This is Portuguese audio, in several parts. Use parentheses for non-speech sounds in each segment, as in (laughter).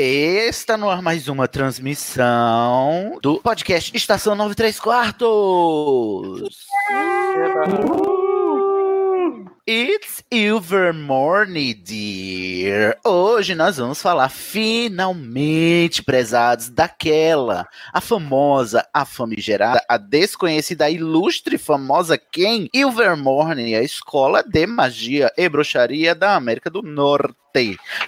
Está no ar mais uma transmissão do podcast Estação 93 Quartos. It's Ilvermorny, dear. Hoje nós vamos falar finalmente, prezados, daquela, a famosa, a famigerada, a desconhecida, a ilustre, famosa quem? Ilvermorny, a escola de magia e bruxaria da América do Norte.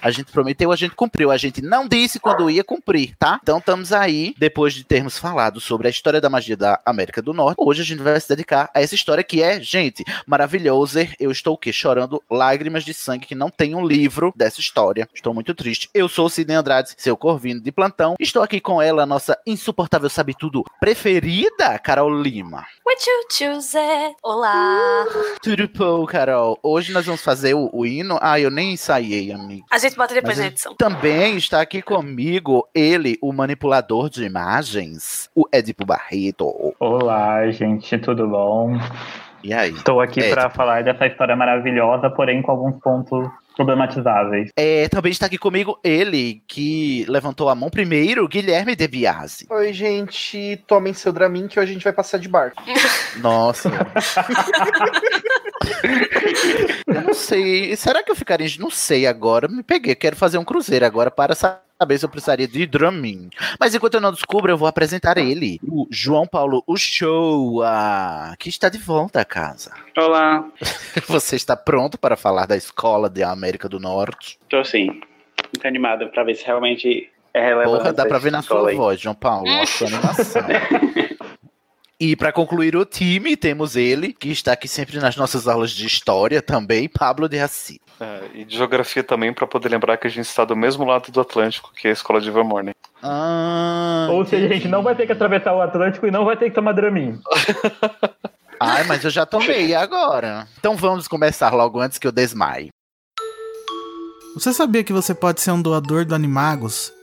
A gente prometeu, a gente cumpriu. A gente não disse quando ia cumprir, tá? Então estamos aí, depois de termos falado sobre a história da magia da América do Norte. Hoje a gente vai se dedicar a essa história que é, gente, maravilhosa. Eu estou o quê? Chorando lágrimas de sangue que não tem um livro dessa história. Estou muito triste. Eu sou o Sidney Andrade, seu corvino de plantão. Estou aqui com ela, nossa insuportável sabe tudo preferida, Carol Lima. What you choose it? Olá! Tudo bom, Carol? Hoje nós vamos fazer o, o hino. Ah, eu nem ensaiei, amigo. A gente bota depois Mas na a- edição. Também está aqui comigo ele, o manipulador de imagens, o Edipo Barreto. Olá, gente, tudo bom? E aí? Estou aqui É, para falar dessa história maravilhosa, porém com alguns pontos problematizáveis. É, também está aqui comigo ele, que levantou a mão primeiro, Guilherme De Biasi. Oi, gente, tomem seu Dramin que hoje a gente vai passar de barco. (laughs) Nossa. eu não sei. Será que eu ficaria. Não sei agora. Me peguei. Quero fazer um cruzeiro agora para saber se eu precisaria de Dramin. Mas enquanto eu não descubro, eu vou apresentar ele. O João Paulo Uchoa, que está de volta à casa. Olá, (laughs) Você está pronto para falar da escola da América do Norte? tô sim. Muito animado pra ver se realmente é relevante. Porra, dá pra ver na sua aí. voz, João Paulo, a sua animação. (laughs) E para concluir o time, temos ele, que está aqui sempre nas nossas aulas de história também, Pablo de Assis. É, e de geografia também, pra poder lembrar que a gente está do mesmo lado do Atlântico, que é a escola de Vermorne. Ah, Ou seja, a gente não vai ter que atravessar o Atlântico e não vai ter que tomar Dramin. (laughs) Ai, mas eu já tomei e agora. Então vamos começar logo antes que eu desmaie. Você sabia que você pode ser um doador do Animagos,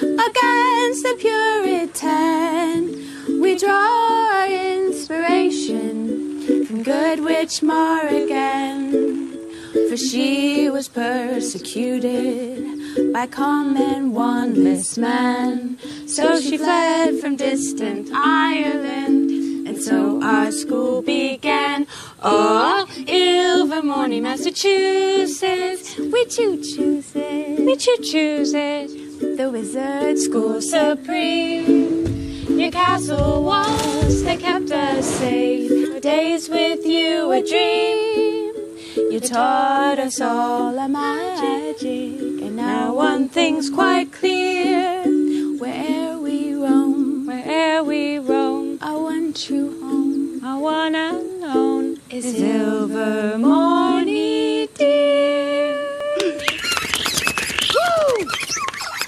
against the Puritan. We draw our inspiration from Good Witch Morrigan. For she was persecuted by common wanless man. So she fled from distant Ireland. And so our school began. Oh, Ilvermorny, Massachusetts. We choo choose it. We choo choose it. The wizard school supreme. Your castle walls, they kept us safe. Our days with you a dream. You taught us all a magic. And now one thing's quite clear. Where we roam, where we roam, I want true home. I one alone is Ilvermorny, dear.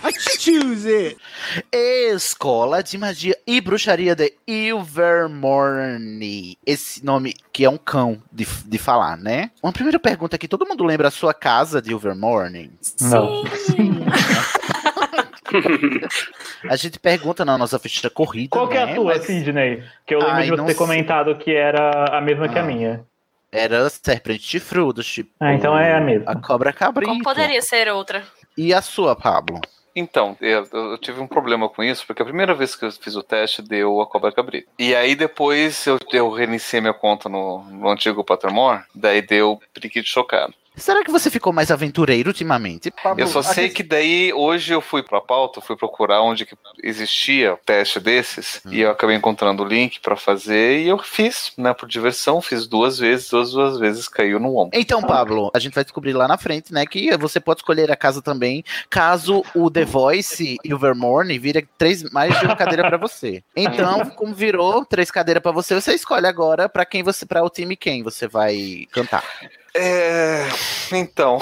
I choose it! Escola de Magia e Bruxaria de Ilvermorny. Esse nome que é um cão de, de falar, né? Uma primeira pergunta aqui: todo mundo lembra a sua casa de Ilvermorny? Não. (laughs) A gente pergunta na nossa ficha corrida. Qual que é né, a tua, mas Sidney? Que eu lembro Ai, de você ter sei. comentado que era a mesma que a Ah. minha. Era serpente chifrudo, tipo. Ah, então é a mesma. A cobra cabrita. Como poderia ser outra? E a sua, Pablo? Então, eu, eu tive um problema com isso, porque a primeira vez que eu fiz o teste deu a cobra cabrita. E aí depois eu, eu reiniciei minha conta no, no antigo Patramore, daí deu periquito chocado. Será que você ficou mais aventureiro ultimamente? Eu só sei que daí hoje eu fui pra pauta, fui procurar onde que existia teste desses e eu acabei encontrando o link pra fazer e eu fiz, né, por diversão, fiz duas vezes, duas, duas vezes caiu no ombro. Então, Pablo, a gente vai descobrir lá na frente, né, que você pode escolher a casa também, caso o The Voice e o Vermorne vire três, mais de uma cadeira pra você. Então, (laughs) como virou três cadeiras pra você, você escolhe agora pra quem você, para o time quem você vai cantar. É, então.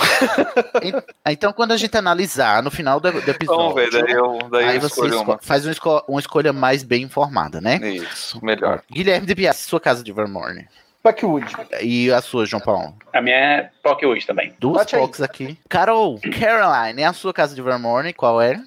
Então, quando a gente analisar no final do, do episódio, Vamos ver, daí eu, daí aí eu você esco- uma. faz uma, esco- uma escolha mais bem informada, né? Isso, melhor. Guilherme de Piazza, sua casa de Vermorne. Buckwood. E a sua, João Paulo? A minha é Pockwood também. Duas Pocs aqui. Carol, Caroline, é a sua casa de Vermorne? Qual é?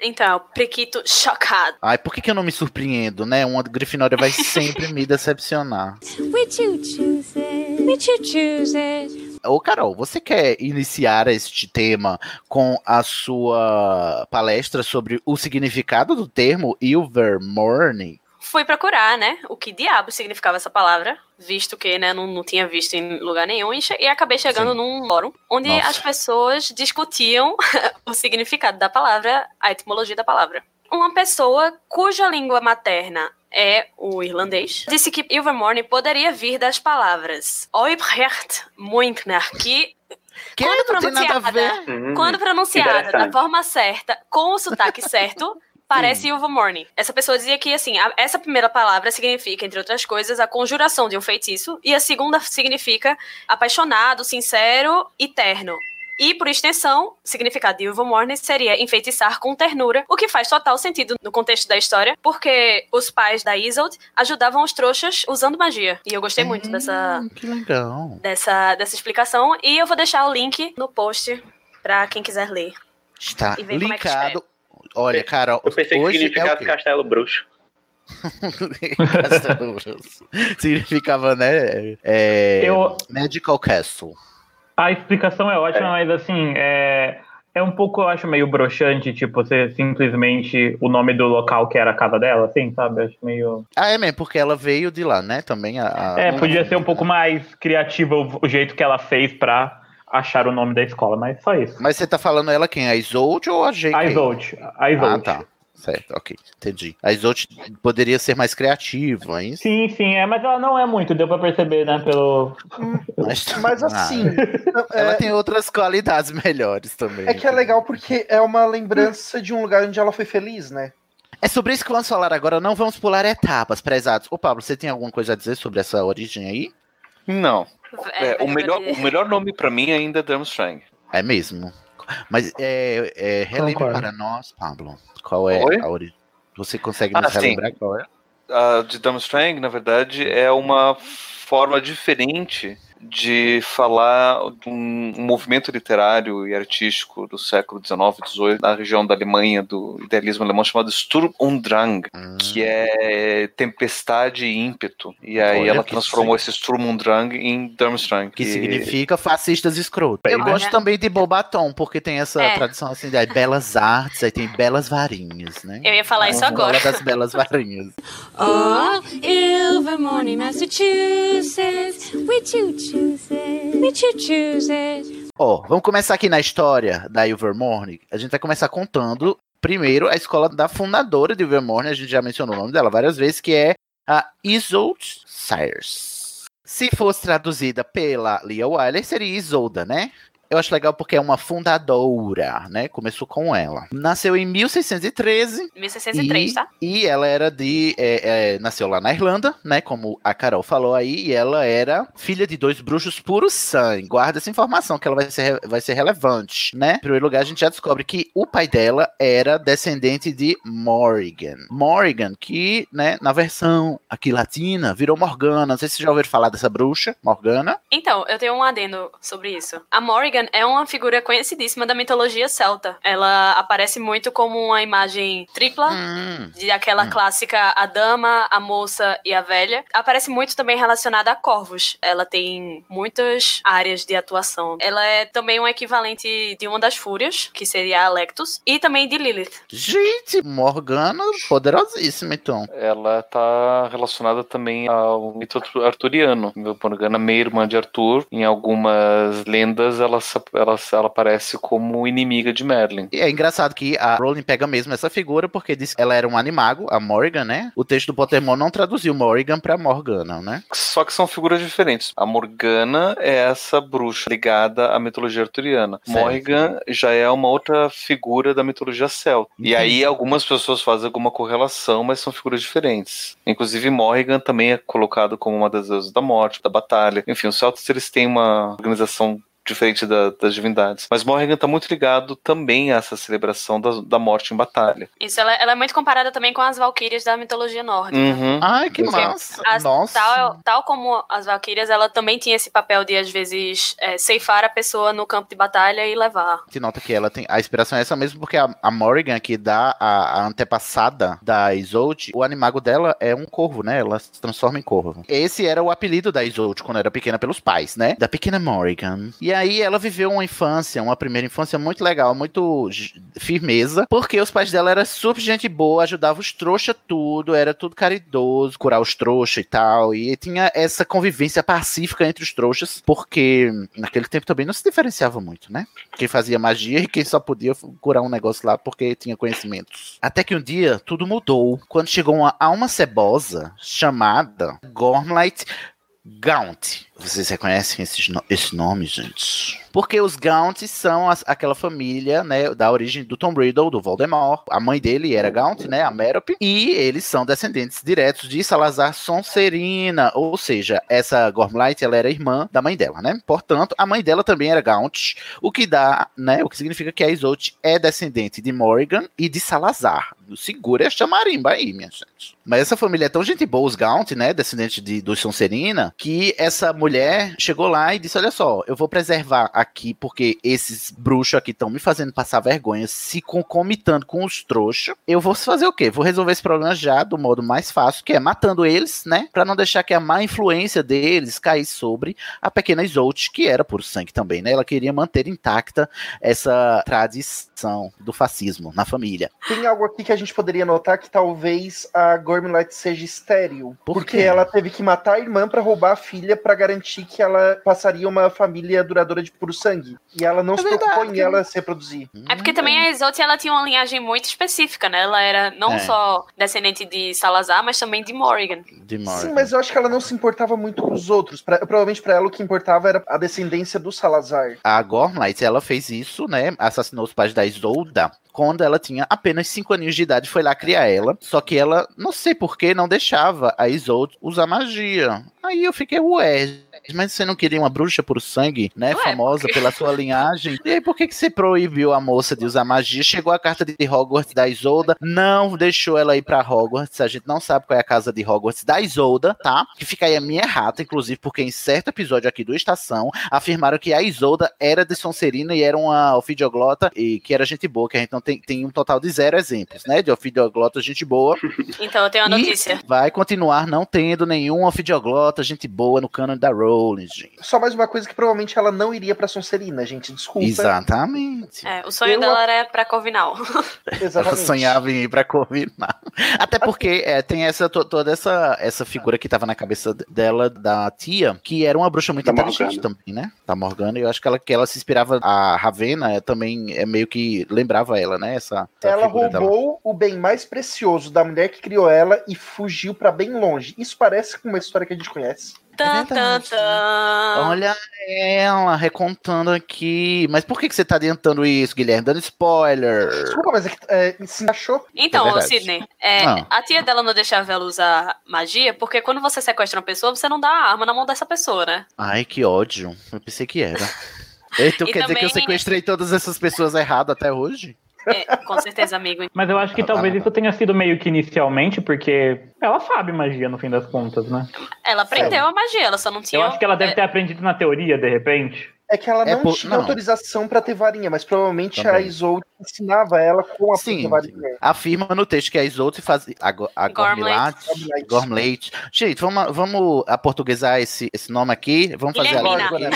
Então, Priquito chocado. Ai, por que, que eu não me surpreendo, né? Uma Grifinória vai (laughs) sempre me decepcionar. Which you choose it? Which you choose it? Ô, Carol, você quer iniciar este tema com a sua palestra sobre o significado do termo Ilvermorny? Fui procurar, né, o que diabo significava essa palavra, visto que, né, não, não tinha visto em lugar nenhum, e, acabei chegando num fórum onde Nossa. as pessoas discutiam (laughs) o significado da palavra, a etimologia da palavra. Uma pessoa cuja língua materna é o irlandês disse que Ilvermorny poderia vir das palavras Oibrecht Munkner, que Que quando pronunciada. Hum, quando pronunciada da forma certa, com o sotaque (laughs) certo, parece Ilvermorny. Essa pessoa dizia que, assim, a- essa primeira palavra significa, entre outras coisas, a conjuração de um feitiço, e a segunda significa apaixonado, sincero e terno. E, por extensão, o significado de Ilvermorny seria enfeitiçar com ternura, o que faz total sentido no contexto da história, porque os pais da Isolde ajudavam os trouxas usando magia. E eu gostei muito dessa, Que legal. dessa, dessa explicação. E eu vou deixar o link no post pra quem quiser ler. Está E como é que linkado. Olha, Carol, Eu pensei que hoje é significava quê? Castelo Bruxo. (laughs) Castelo Bruxo. Significava, né? É, Eu- Magical Castle. A explicação é ótima, mas assim, é, é um pouco, eu acho, meio broxante, tipo, você simplesmente o nome do local que era a casa dela, assim, sabe? Acho meio. Ah, é mesmo, porque ela veio de lá, né? Também a. a- É, podia ser um pouco mais criativa o, o jeito que ela fez pra achar o nome da escola, mas só isso. Mas você tá falando ela quem? A Isolde ou a JK? A Isolde. A Isolde. Ah, tá. Certo, ok. Entendi. A Isolde poderia ser mais criativa, hein? Sim, sim, é, mas ela não é muito, deu pra perceber, né, pelo... Mas, Mas assim, ela tem outras qualidades melhores também. é que é legal porque é uma lembrança de um lugar onde ela foi feliz, né? É sobre isso que vamos falar agora. Não vamos pular etapas, prezados. Ô, Pablo, você tem alguma coisa a dizer sobre essa origem aí? Não. É, o, melhor, o melhor nome pra mim ainda é Durmstrang. É mesmo. Mas é, é, relembre Concordo. para nós, Pablo. Qual é Oi? a origem? Você consegue Ah, nos sim. relembrar qual é? A de Durmstrang, na verdade, é uma forma diferente de falar de um, movimento literário e artístico do século XIX e XVIII na região da Alemanha, do idealismo alemão, chamado Sturm und Drang, que é tempestade e ímpeto. E aí Olha ela que transformou esse Sturm und Drang em Durmstrang. Que significa fascistas escrotos. Eu gosto também de Bobatom, porque tem essa É. tradição assim, de belas artes, aí tem belas varinhas, né? Eu ia falar isso A escola agora. das belas varinhas. Oh, Massachusetts. Which you choose it? Which you choose it? Ó, vamos começar aqui na história da Ilvermorny. A gente vai começar contando primeiro a escola da fundadora de Ilvermorny, a gente já mencionou o nome dela várias vezes, que é a Isolde Sayers. Se fosse traduzida pela Lia Wyler, seria Isolda, né? Eu acho legal porque é uma fundadora, né? Começou com ela. Nasceu em 1613. 1603, e, tá? E ela era de. é, é, nasceu lá na Irlanda, né? Como a Carol falou aí. E ela era filha de dois bruxos puro sangue. Guarda essa informação, que ela vai ser, vai ser relevante, né? Em primeiro lugar, a gente já descobre que o pai dela era descendente de Morrigan. Morrigan, que, né, na versão aqui latina, virou Morgana. Não sei se vocês já ouviram falar dessa bruxa, Morgana. Então, eu tenho um adendo sobre isso. A Morrigan Morrigan é uma figura conhecidíssima da mitologia celta. Ela aparece muito como uma imagem tripla, Hum. de aquela clássica a dama, a moça e a velha. Aparece muito também relacionada a corvos. Ela tem muitas áreas de atuação. Ela é também um equivalente de uma das fúrias, que seria a Alectus, e também de Lilith. Gente, Morgana, poderosíssima, então. Ela tá relacionada também ao mito artu- arturiano. Morgana, meia irmã de Arthur. Em algumas lendas, ela, ela, ela aparece como inimiga de Merlin. E é engraçado que a Rowling pega mesmo essa figura porque diz que ela era um animago, a Morrigan, né? O texto do Pottermore não traduziu Morrigan pra Morgana, né? Só que são figuras diferentes. A Morgana é essa bruxa ligada à mitologia arturiana. Certo. Morrigan já é uma outra figura da mitologia celta. E Entendi. aí algumas pessoas fazem alguma correlação, mas são figuras diferentes. Inclusive Morrigan também é colocado como uma das deusas da morte, da batalha. Enfim, os celtas eles têm uma organização diferente da- das divindades. Mas Morrigan está muito ligado também a essa celebração da, da morte em batalha. Isso, ela, ela é muito comparada também com as valquírias da mitologia nórdica. Uhum. Ai, que Exato. massa. As- Nossa. Tal, tal como as Valkyrias, ela também tinha esse papel de, às vezes, é, ceifar a pessoa no campo de batalha e levar. Se nota que ela tem. A inspiração é essa mesmo, porque a, a Morrigan, que dá a, a antepassada da Isolde, o animago dela é um corvo, né? Ela se transforma em corvo. Esse era o apelido da Isolde quando era pequena pelos pais, né? Da pequena Morrigan. E aí ela viveu uma infância, uma primeira infância muito legal, muito firmeza, porque os pais dela eram super gente boa, ajudavam os trouxa tudo, era tudo caridoso, curar os trouxas e tal. E tinha essa convivência pacífica entre os trouxas, porque naquele tempo também não se diferenciava muito, né? Quem fazia magia e quem só podia curar um negócio lá porque tinha conhecimentos. Até que um dia tudo mudou quando chegou uma alma cebosa chamada Gormlight Gaunt. Vocês reconhecem esses esse nome, gente? Porque os Gaunts são as- aquela família, né, da origem do Tom Riddle, do Voldemort. A mãe dele era Gaunt, né, a Merope. E eles são descendentes diretos de Salazar Sonserina. Ou seja, essa Gormlight, ela era irmã da mãe dela, né? Portanto, a mãe dela também era Gaunt. O que dá, né, o que significa que a Isolde é descendente de Morrigan e de Salazar. Segura esta marimba aí, minha gente. Mas essa família é tão gente boa, os Gaunt, né, descendente de, do Sonserina, que essa mulher chegou lá e disse, olha só, eu vou preservar aqui, porque esses bruxos aqui estão me fazendo passar vergonha, se concomitando com os trouxas, eu vou fazer o quê? Vou resolver esse problema já do modo mais fácil, que é matando eles, né, pra não deixar que a má influência deles caísse sobre a pequena Isolde, que era por sangue também, né, ela queria manter intacta essa tradição do fascismo na família. Tem algo aqui que a gente poderia notar que talvez a Gormlight seja estéril. Por porque ela teve que matar a irmã pra roubar a filha pra garantir que ela passaria uma família duradoura de puro sangue. E ela não É se preocupou verdade. em ela se reproduzir. É porque também a Isolde, ela tinha uma linhagem muito específica, né? Ela era não É. só descendente de Salazar, mas também de Morrigan. De Sim, mas eu acho que ela não se importava muito com os outros. Pra- provavelmente pra ela o que importava era a descendência do Salazar. A Gormlight, ela fez isso, né? Assassinou os pais da Isolda quando ela tinha apenas 5 aninhos de idade, foi lá criar ela. Só que ela, não sei porquê, não deixava a Isolde usar magia. Aí eu fiquei, ué, mas você não queria uma bruxa por sangue, né? Ué, famosa porque- pela sua linhagem. E aí, por que, que você proibiu a moça de usar magia? Chegou a carta de Hogwarts da Isolda, não deixou ela ir pra Hogwarts. A gente não sabe qual é a casa de Hogwarts da Isolda, tá? Que fica aí a minha errata, inclusive, porque em certo episódio aqui do Estação, afirmaram que a Isolda era de Sonserina e era uma ofidioglota e que era gente boa, que a gente não tem, tem um total de zero exemplos, né? De ofidioglota, gente boa. Então eu tenho uma E notícia. vai continuar não tendo nenhum ofidioglota, gente boa no canon da Rowling, gente. Só mais uma coisa que provavelmente ela não iria pra Sonserina, gente. Desculpa. Exatamente. É, o sonho Eu- dela era pra Corvinal. (laughs) Ela Exatamente. sonhava em ir pra Corvinal. Até porque é, tem essa, to- toda essa, essa figura que tava na cabeça dela, da tia, que era uma bruxa muito Da inteligente Morgana. também, né? Da Morgana. E eu acho que ela, que ela se inspirava. A Ravena é, também é meio que lembrava ela, né? Essa, essa Ela figura dela. roubou o bem mais precioso da mulher que criou ela e fugiu pra bem longe. Isso parece com uma história que a gente conhece. Tan. Olha ela recontando aqui. Mas por que, que você tá adiantando isso, Guilherme? Dando spoiler. Desculpa, mas é que é, se encaixou. Então, É. Sidney, é, Ah. a tia dela não deixava ela usar magia, porque quando você sequestra uma pessoa, você não dá a arma na mão dessa pessoa, né? Ai, que ódio. Eu pensei que era. (laughs) Então E quer dizer que eu sequestrei todas essas pessoas errado até hoje? É, com certeza, amigo. Mas eu acho que Ah, tá. talvez isso tenha sido meio que inicialmente, porque ela sabe magia no fim das contas, né? Ela aprendeu a magia, ela só não tinha. Eu acho que ela deve é, ter aprendido na teoria, de repente. É que ela É não por- tinha não. autorização pra ter varinha, mas provavelmente a Também. Isolde ensinava ela como a Sim, varinha. Afirma no texto que a Isolde fazia. A, a Gormlate. Gormlate. Gente, vamos, vamos aportuguesar esse, esse nome aqui. Vamos fazer a Guilhermina.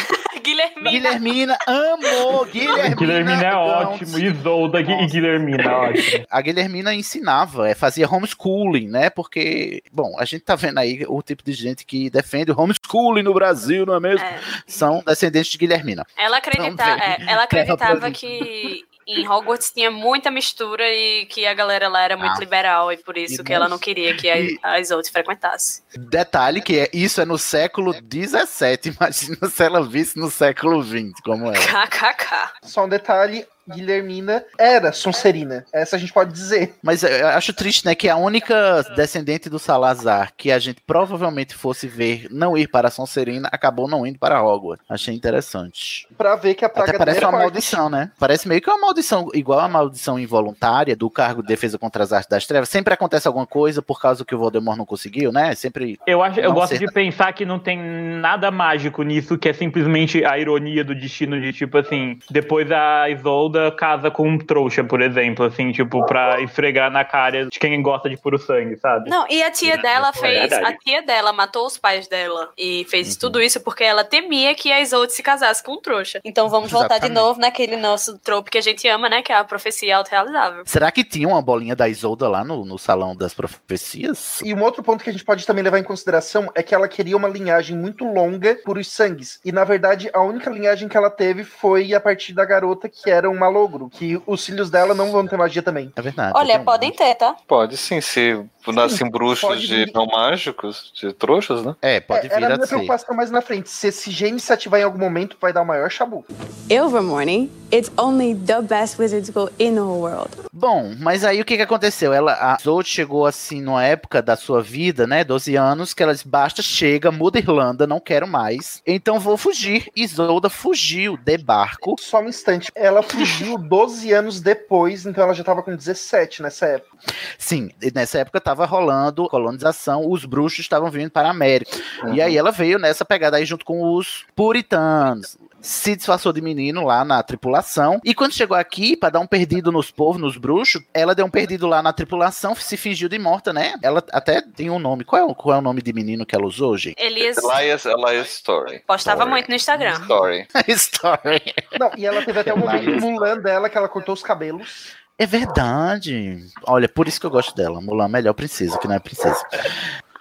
Guilhermina. Guilhermina, amor! Guilhermina, Guilhermina é ótimo. Isolda e Guilhermina, ótimo. A Guilhermina ensinava, é, fazia homeschooling, né? Porque, bom, a gente tá vendo aí o tipo de gente que defende o homeschooling no Brasil, não é mesmo? São descendentes de Guilhermina. Ela, acredita, Não, é, ela acreditava que em Hogwarts tinha muita mistura e que a galera lá era muito Ah. liberal e por isso E que ela nós- não queria que a, a Isolde frequentasse. Detalhe que é, isso é no século XVII, (laughs) imagina se ela visse no século XX, como é. KKK. Só um detalhe, Guilhermina era Sonserina. Essa a gente pode dizer. Mas eu acho triste, né, que a única descendente do Salazar que a gente provavelmente fosse ver não ir para Sonserina acabou não indo para Hogwarts. Achei interessante. Pra ver que a praga Até parece é uma forte. maldição, né? Parece meio que uma maldição, igual a maldição involuntária do cargo de defesa contra as artes das trevas. Sempre acontece alguma coisa por causa que o Voldemort não conseguiu, né? Sempre. Eu, acho, eu gosto sei. de pensar que não tem nada mágico nisso, que é simplesmente a ironia do destino de, tipo assim, depois a Isolda casa com um trouxa, por exemplo, assim, tipo, pra esfregar na cara de quem gosta de puro sangue, sabe? Não, e a tia dela É fez. A tia dela matou os pais dela e fez Uhum. tudo isso porque ela temia que a Isolde se casasse com um trouxa. Então vamos voltar de Exatamente. novo naquele nosso trope que a gente ama, né? Que é a profecia autorrealizável. Será que tinha uma bolinha da Isolda lá no, no salão das profecias? E um outro ponto que a gente pode também levar em consideração é que ela queria uma linhagem muito longa por os sangues. E na verdade, a única linhagem que ela teve foi a partir da garota que era um malogro. Que os filhos dela não vão ter magia também. É verdade. Olha, podem ter, tá? Pode sim, se nascem bruxos de vir. não mágicos, de trouxas, né? É, pode É, era a minha preocupação mais na frente. Se esse gene se ativar em algum momento, vai dar o maior chabu. Ilvermorny, it's only the best wizard school in the whole world. Bom, mas aí o que que aconteceu? Ela, a Isolde chegou assim numa época da sua vida, né, 12 anos, que ela disse, basta, chega, muda Irlanda, não quero mais, então vou fugir. Isolda fugiu de barco. Só um instante. Ela fugiu (laughs) 12 anos depois, então ela já tava com 17 nessa época. Sim, e nessa época tava rolando colonização, os bruxos estavam vindo para a América. Uhum. E aí ela veio nessa pegada aí junto com os puritanos. Se disfarçou de menino lá na tripulação. E quando chegou aqui, pra dar um perdido nos povos, nos bruxos, ela deu um perdido lá na tripulação, se fingiu de morta, né? Ela até tem um nome. Qual é, o- qual é o nome de menino que ela usou, gente? Elias Elias, Elias Story. postava muito no Instagram. Story. (laughs) Story. Não, e ela teve até o momento Mulan dela, que ela cortou os cabelos. É verdade. Olha, por isso que eu gosto dela. Mulan, melhor princesa, que não é princesa.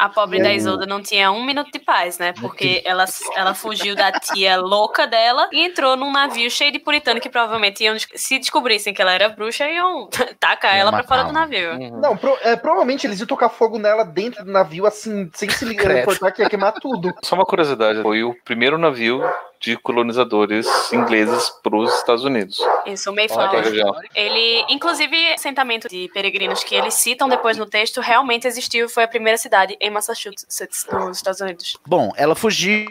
A pobre E da? Isolda não tinha um minuto de paz, né? Porque ela, ela fugiu da tia louca dela e entrou num navio cheio de puritano que provavelmente iam, se descobrissem que ela era bruxa, iam (laughs) tacar ela pra fora do navio. Não, pro- é, provavelmente eles iam tocar fogo nela dentro do navio, assim, sem se ligar, importar que ia queimar tudo. Só uma curiosidade, foi o primeiro navio de colonizadores ingleses para os Estados Unidos. Isso, o Mayflower. Ele, inclusive, assentamento de peregrinos que eles citam depois no texto realmente existiu e foi a primeira cidade em Massachusetts, nos Estados Unidos. Bom, ela fugiu,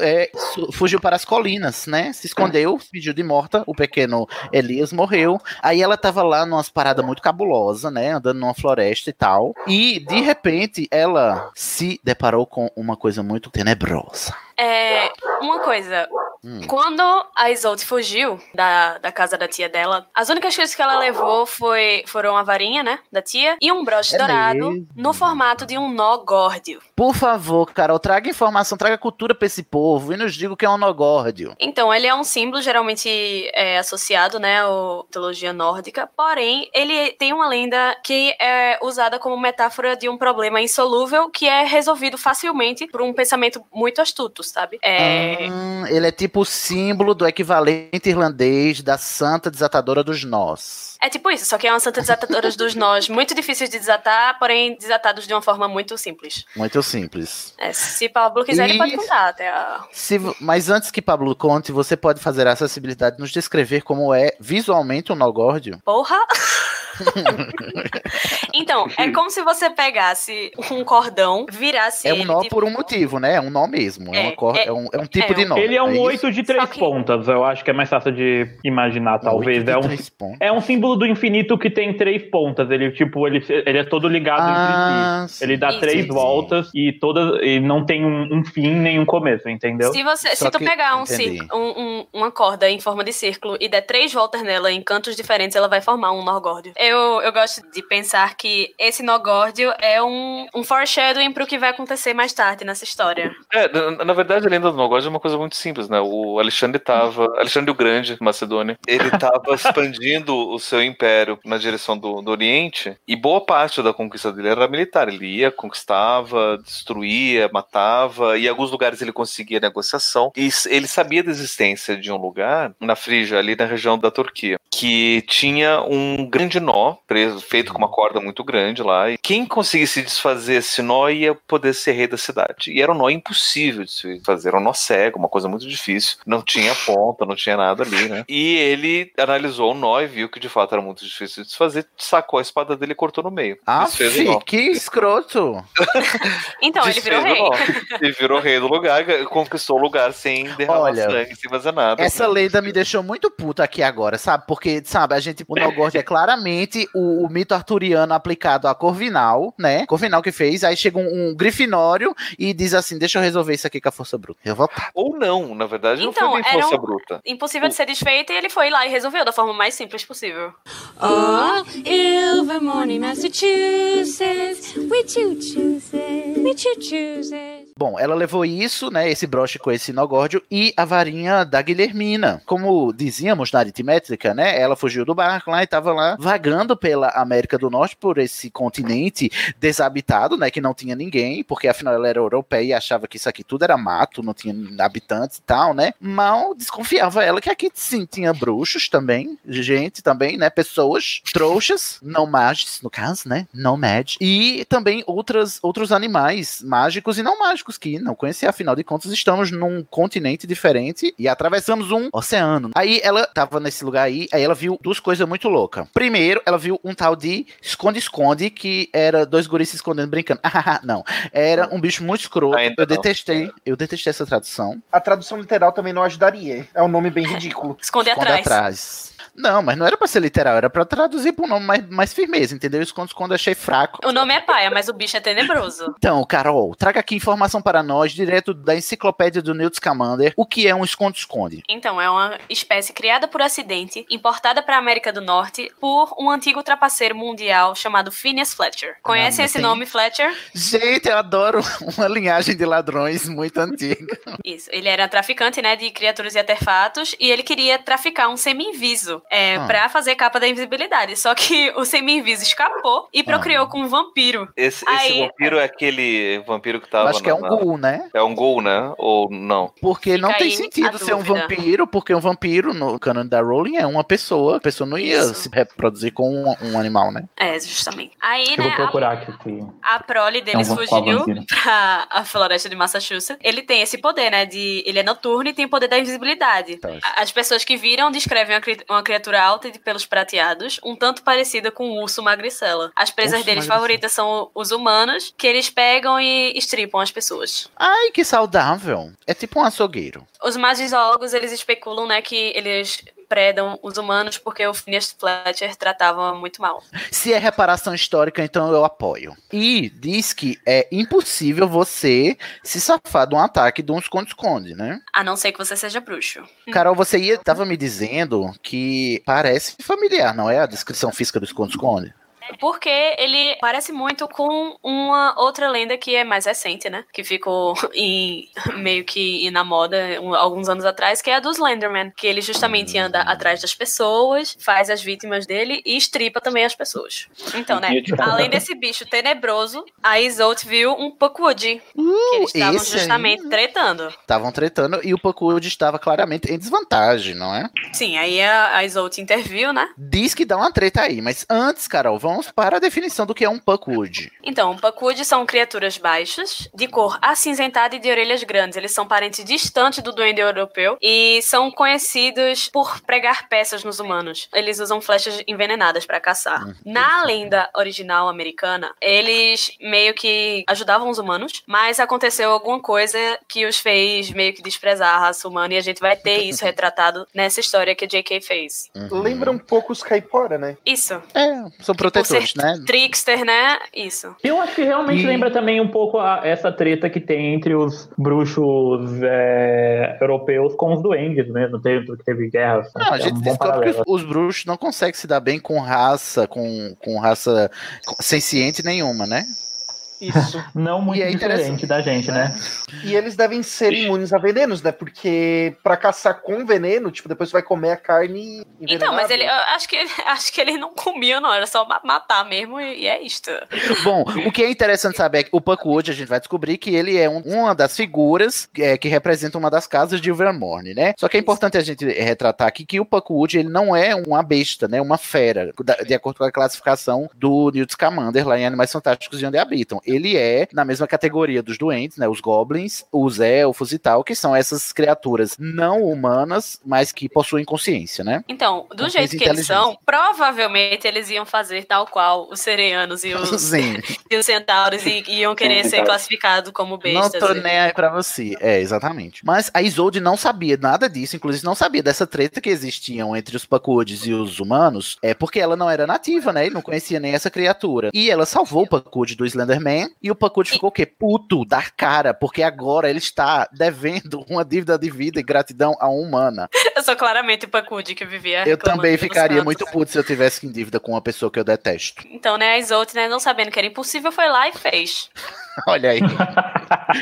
é, fugiu para as colinas, né? Se escondeu, pediu de morta. O pequeno Elias morreu. Aí ela tava lá numa parada muito cabulosa, né? Andando numa floresta e tal. E de repente ela se deparou com uma coisa muito tenebrosa. É, uma coisa, Hum. quando a Isolde fugiu da, da casa da tia dela, as únicas coisas que ela levou foi, foram a varinha, né, da tia, e um broche É dourado mesmo? no formato de um nó górdio. Por favor, Carol, traga informação, traga cultura pra esse povo e nos diga o que é um nogórdio. Então, ele é um símbolo geralmente é, associado, né, à mitologia nórdica, porém, ele tem uma lenda que é usada como metáfora de um problema insolúvel que é resolvido facilmente por um pensamento muito astuto, sabe? É, Hum, ele é tipo o símbolo do equivalente irlandês da santa desatadora dos nós. É tipo isso, só que é uma santa desatadora dos nós muito difíceis de desatar, porém desatados de uma forma muito simples. Muito simples. É, se Pablo quiser, ele pode contar até a... Se mas antes que Pablo conte, você pode fazer a acessibilidade de nos descrever como é visualmente um nogórdio? Porra! Então, é como se você pegasse um cordão, virasse É um nó por um motivo, né? É um nó mesmo. É, É, uma cor- é- é um, é um tipo é de nó. Ele é um isso? oito de três pontas, eu acho que é mais fácil de imaginar, talvez. de É um, é um símbolo do infinito que tem três pontas. Ele, tipo, ele, ele é todo ligado Ah, entre si. Ele dá Isso. três voltas e todas. E não tem um, um fim nem um começo, entendeu? Se, você, Só se tu que- pegar um um- um- uma corda em forma de círculo e der três voltas nela em cantos diferentes, ela vai formar um nogórdio. Eu, eu gosto de pensar que esse nogórdio é um, um foreshadowing pro que vai acontecer mais tarde nessa história. É, na, na verdade, a lenda do Nogod é uma coisa muito simples, né? O Alexandre tava. Alexandre o Grande, Macedônia, ele tava expandindo o seu império na direção do, do Oriente, e boa parte da conquista dele era militar. Ele ia, conquistava, destruía, matava, e em alguns lugares ele conseguia negociação. E ele sabia da existência de um lugar, na Frígia, ali na região da Turquia, que tinha um grande nó preso, feito com uma corda muito grande lá. E quem conseguisse desfazer esse nó ia poder ser rei da cidade. E era um nó impossível de se fazer, era um nó cego, uma coisa muito difícil. Não tinha ponta, não tinha nada ali, né? E ele analisou o nó e viu que de fato era muito difícil de desfazer, sacou a espada dele e cortou no meio. Ah, que escroto. (laughs) Então, ele virou rei. nó. E virou rei do lugar, conquistou o lugar sem derramar Olha, sangue, sem fazer nada. Essa lenda me deixou muito puta aqui agora, sabe? Porque, sabe, a gente, o Nogord é claramente o, o mito arturiano aplicado a Corvinal, né? Corvinal que fez, aí chega um, um grifinório e diz assim, deixa eu resolver isso aqui com a força bruta. Eu vou... Ou não, na verdade não Então, foi nem era força um- bruta. Impossível de ser desfeito e ele foi lá e resolveu da forma mais simples possível. Oh, Ilvermorny, Massachusetts. We choo chooses. We choo chooses. Bom, ela levou isso, né, esse broche com esse Nogórdio e a varinha da Guilhermina. Como dizíamos na aritmétrica, né, ela fugiu do barco lá e tava lá vagando pela América do Norte, por esse continente desabitado, né, que não tinha ninguém, porque afinal ela era europeia e achava que isso aqui tudo era mato, não tinha habitantes e tal, né. Mal desconfiava ela que aqui sim tinha bruxos também, gente também, né, pessoas, trouxas, não magis, no caso, né, não mad, e também outras, outros animais mágicos e não mágicos que não conhecia, afinal de contas estamos num continente diferente e atravessamos um oceano. Aí ela tava nesse lugar aí, aí ela viu duas coisas muito loucas. Primeiro, ela viu um tal de esconde-esconde, que era dois guris se escondendo brincando. (laughs) Ah, não. Era um bicho muito escroto. Ainda eu não. detestei, eu detestei essa tradução. A tradução literal também não ajudaria. É um nome bem ridículo. Esconde Esconde atrás. atrás. Não, mas não era pra ser literal, era pra traduzir pra um nome mais, mais firmeza, entendeu? Esconde-esconde achei fraco. O nome é paia, mas o bicho é tenebroso. (laughs) Então, Carol, traga aqui informação para nós, direto da enciclopédia do Newt Scamander, o que é um esconde-esconde. Então, é uma espécie criada por acidente, importada para a América do Norte por um antigo trapaceiro mundial chamado Phineas Fletcher. Conhecem Ah, esse tem- nome, Fletcher? Gente, eu adoro uma linhagem de ladrões muito antiga. Isso. Ele era traficante, né, de criaturas e artefatos e ele queria traficar um semi-inviso é, Ah. pra fazer capa da invisibilidade. Só que o semi-inviso escapou e procriou com um vampiro. Esse, esse Aí- vampiro é aquele vampiro que tava. Acho que é um na- ghoul, né? É um gol, né? Ou não? Porque não Fica tem aí sentido a ser um vampiro, porque um vampiro, no canon da Rowling, é uma pessoa. A pessoa não ia Isso. se reproduzir com um, um animal, né? É, justamente. Aí, Eu vou né, a, procurar aqui. sim. a prole deles É um fugiu pra a floresta de Massachusetts. Ele tem esse poder, né, de... Ele é noturno e tem o poder da invisibilidade. Tá. A- As pessoas que viram descrevem uma, uma criatura alta e de pelos prateados, um tanto parecida com um urso magricela. As presas Urso deles magricela. favoritas são os humanos, que eles pegam e estripam as pessoas. Ai, que saudável. É tipo um açougueiro. Os magizólogos, eles especulam, né, que eles predam os humanos porque o Phineas Fletcher tratava muito mal. Se é reparação histórica, então eu apoio. E diz que é impossível você se safar de um ataque de um esconde-esconde, né? A não ser que você seja bruxo. (laughs) Carol, você ia, tava me dizendo que parece familiar, não é? A descrição física do esconde-esconde. Porque ele parece muito com uma outra lenda que é mais recente, né? Que ficou (laughs) em, meio que na moda um- alguns anos atrás, que é a dos Slenderman. Que ele justamente anda atrás das pessoas, faz as vítimas dele e estripa também as pessoas. Então, né? Além desse bicho tenebroso, a Isolt viu um Puckwood. que eles estavam esse aí. justamente tretando. Estavam tretando e o Puckwood estava claramente em desvantagem, não é? Sim, aí a, a Isolt interviu, né? Diz que dá uma treta aí, mas antes, Carol, vamos vamos para a definição do que é um Puckwood. Então, Pacude são criaturas baixas, de cor acinzentada e de orelhas grandes. Eles são parentes distantes do duende europeu e são conhecidos por pregar peças nos humanos. Eles usam flechas envenenadas para caçar. Na lenda original americana, eles meio que ajudavam os humanos, mas aconteceu alguma coisa que os fez meio que desprezar a raça humana e a gente vai ter (laughs) isso retratado nessa história que a J.K. fez. Lembra um pouco os caipora, né? Isso. É, são protetores, né? Trickster, né? Isso. Eu acho que realmente E- lembra também um pouco a- essa treta que tem entre os bruxos é, europeus com os duendes mesmo, teve, que teve guerra. Não, a é gente um bom descobre que os, bruxos não conseguem se dar bem com raça, com, com raça com- senciente nenhuma, né? Isso. (laughs) Não muito E é diferente interessante. da gente, né? E eles devem ser imunes a venenos, né? Porque pra caçar com veneno, tipo, depois você vai comer a carne Então, mas envenenada. ele, eu acho que, (laughs) acho que eles não comiam, não. Era só ma- matar mesmo e, e é isto. Bom, o que é interessante saber é que o Puckwood, a gente vai descobrir que ele é um- uma das figuras é, que representa uma das casas de Ilvermorny, né? Só que é importante a gente retratar aqui que o Puckwood, ele não é uma besta, né? Uma fera, da- de acordo com a classificação do Newt Scamander lá em Animais Fantásticos e Onde Habitam. Ele é na mesma categoria dos doentes, né? Os goblins, os elfos e tal, que são essas criaturas não humanas, mas que possuem consciência, né? Então, do Consciência jeito que eles são, provavelmente eles iam fazer tal qual os sereanos e os, (laughs) (laughs) Sim. e os centauros e iam querer ser classificados como Não bestas. tô e- nem aí pra você. É, exatamente. Mas a Isolde não sabia nada disso, inclusive não sabia dessa treta que existiam entre os Pacudes e os humanos, é porque ela não era nativa, né? E não conhecia nem essa criatura. E ela salvou o Pacude do Slenderman e o Pacude ficou o quê? Puto da cara, porque agora ele está devendo (laughs) uma dívida de vida e gratidão a uma humana. Eu sou claramente o Pacude que vivia. Eu também ficaria cantos. muito puto se eu tivesse em dívida com uma pessoa que eu detesto. Então, né, a Isolde, né, não sabendo que era impossível, foi lá e fez. (laughs) Olha aí. (laughs)